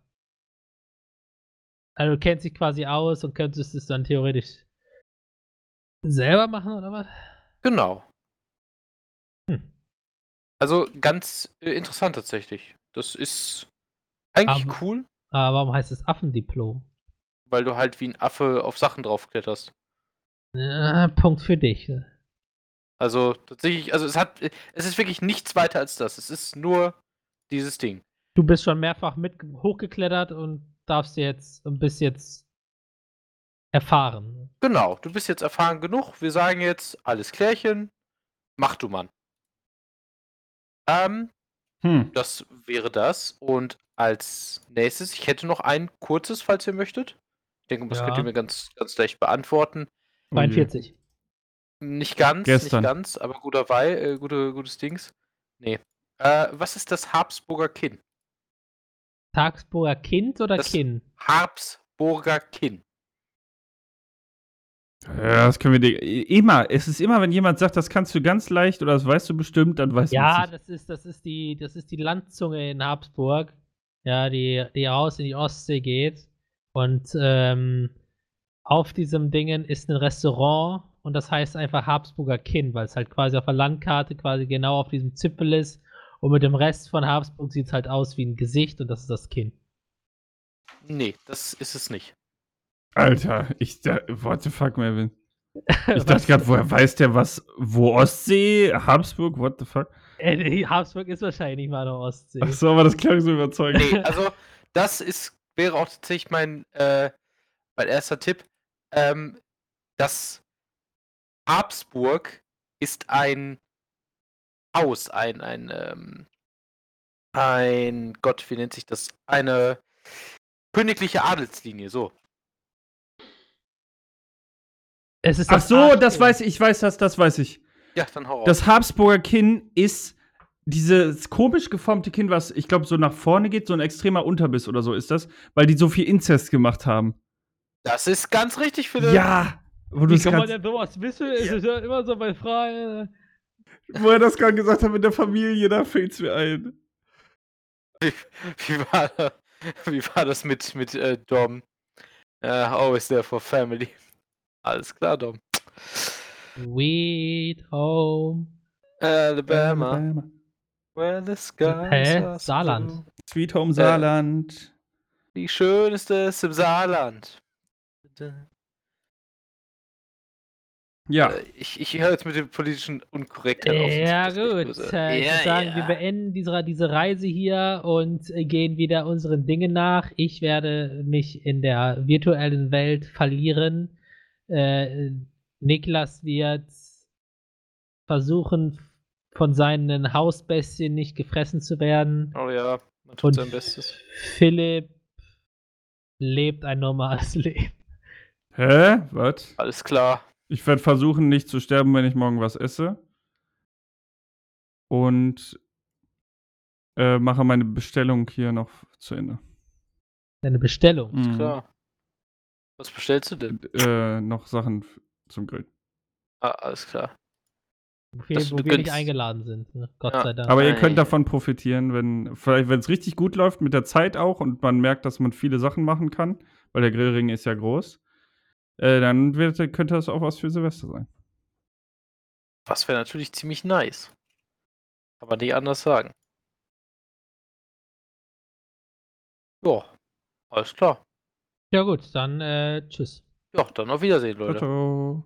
Speaker 1: Also, du kennst dich quasi aus und könntest es dann theoretisch selber machen, oder was?
Speaker 3: Genau.
Speaker 1: Hm.
Speaker 3: Also ganz äh, interessant tatsächlich. Das ist eigentlich
Speaker 1: Aber-
Speaker 3: cool,
Speaker 1: Aber warum heißt es Affendiplom?
Speaker 3: weil du halt wie ein Affe auf Sachen draufkletterst.
Speaker 1: Ja, Punkt für dich.
Speaker 3: Also tatsächlich, also es hat, es ist wirklich nichts weiter als das. Es ist nur dieses Ding.
Speaker 1: Du bist schon mehrfach mit hochgeklettert und darfst jetzt und bist jetzt erfahren.
Speaker 3: Genau, du bist jetzt erfahren genug. Wir sagen jetzt, alles klärchen, mach du Mann. Ähm,
Speaker 2: Hm.
Speaker 3: das wäre das. Und als nächstes, ich hätte noch ein kurzes, falls ihr möchtet. Ich denke, das könnt
Speaker 1: Ja.
Speaker 3: ihr mir ganz, ganz leicht beantworten.
Speaker 2: Oh je.
Speaker 1: 42.
Speaker 3: Nicht ganz,
Speaker 2: Gestern.
Speaker 3: nicht ganz, aber guter Weih, äh, gute, gutes Dings. Nee. Äh, was ist das Habsburger Kinn?
Speaker 1: Tagsburger Kind oder
Speaker 3: Das-
Speaker 1: Kinn?
Speaker 3: Habsburger Kinn.
Speaker 2: Ja, das können wir dir. Immer. Es ist immer, wenn jemand sagt, das kannst du ganz leicht oder das weißt du bestimmt, dann weißt
Speaker 1: Ja,
Speaker 2: du es.
Speaker 1: das ist, das ist die, das ist die Landzunge in Habsburg, ja, die, die raus in die Ostsee geht. Und ähm, auf diesem Dingen ist ein Restaurant und das heißt einfach Habsburger Kinn, weil es halt quasi auf der Landkarte quasi genau auf diesem Zipfel ist. Und mit dem Rest von Habsburg sieht es halt aus wie ein Gesicht und das ist das Kinn.
Speaker 3: Nee, das ist es nicht.
Speaker 2: Alter, ich da, what the fuck, Melvin? Ich dachte gerade, woher weiß der was? Wo Ostsee? Habsburg? What the fuck?
Speaker 1: Äh, die Habsburg ist wahrscheinlich nicht mal eine Ostsee.
Speaker 2: Ach so, aber das klang so überzeugend.
Speaker 3: Nee, also das ist, wäre auch tatsächlich mein, äh, mein erster Tipp. Ähm, das Habsburg ist ein Haus, ein, ein, ähm, ein, Gott, wie nennt sich das? Eine königliche Adelslinie, so.
Speaker 1: Es ist
Speaker 2: Ach so, das
Speaker 1: Arschkinn.
Speaker 2: weiß ich, ich weiß das, das weiß ich.
Speaker 3: Ja, dann hau raus.
Speaker 2: Das Habsburger Kinn ist dieses komisch geformte Kinn, was ich glaube so nach vorne geht, so ein extremer Unterbiss oder so ist das, weil die so viel Inzest gemacht haben.
Speaker 3: Das ist ganz richtig, Philipp.
Speaker 2: Ja, wo du
Speaker 1: Wie
Speaker 2: es
Speaker 1: kann man denn sowas wissen? Es ist ja immer so bei Fragen.
Speaker 2: wo er das gerade gesagt hat mit der Familie, da fällt's mir ein.
Speaker 3: Wie war, wie war das mit, mit äh, Dom? Äh, always there for family. Alles klar, Dom.
Speaker 1: Sweet Home.
Speaker 3: Alabama, where the skies
Speaker 1: Hä? Saarland.
Speaker 3: blue.
Speaker 2: Sweet Home Saarland.
Speaker 3: Wie schön ist im Saarland.
Speaker 2: Ja,
Speaker 3: Äh, Ich, ich höre jetzt mit dem politischen Unkorrektheit auf.
Speaker 1: Ja, gut. Äh, ich
Speaker 3: Ja,
Speaker 1: würde sagen,
Speaker 3: ja.
Speaker 1: wir beenden diese, diese Reise hier und äh, gehen wieder unseren Dingen nach. Ich werde mich in der virtuellen Welt verlieren. Äh, Niklas wird versuchen, von seinen Hausbestien nicht gefressen zu werden.
Speaker 3: Oh ja, man tut
Speaker 1: Und
Speaker 3: sein Bestes.
Speaker 1: Philipp lebt ein normales Leben.
Speaker 2: Hä? Was?
Speaker 3: Alles klar.
Speaker 2: Ich werde versuchen, nicht zu sterben, wenn ich morgen was esse. Und äh, mache meine Bestellung hier noch zu Ende.
Speaker 1: Deine Bestellung.
Speaker 2: Mhm.
Speaker 3: Klar. Was bestellst du denn?
Speaker 2: Äh, noch Sachen zum Grillen.
Speaker 3: Ah, alles klar.
Speaker 1: Wofür, wo wir nicht
Speaker 3: gönnst.
Speaker 1: eingeladen sind. Ne? Gott
Speaker 3: Ja.
Speaker 1: sei Dank.
Speaker 2: Aber ihr könnt davon profitieren, wenn vielleicht, wenn es richtig gut läuft mit der Zeit auch und man merkt, dass man viele Sachen machen kann, weil der Grillring ist ja groß, äh, dann wird, könnte das auch was für Silvester sein.
Speaker 3: Was wäre natürlich ziemlich nice. Kann man nicht anders sagen. Ja, alles klar.
Speaker 1: ja gut, dann äh, tschüss.
Speaker 3: Ja, dann auf Wiedersehen,
Speaker 2: Ciao,
Speaker 3: Leute.
Speaker 2: ciao.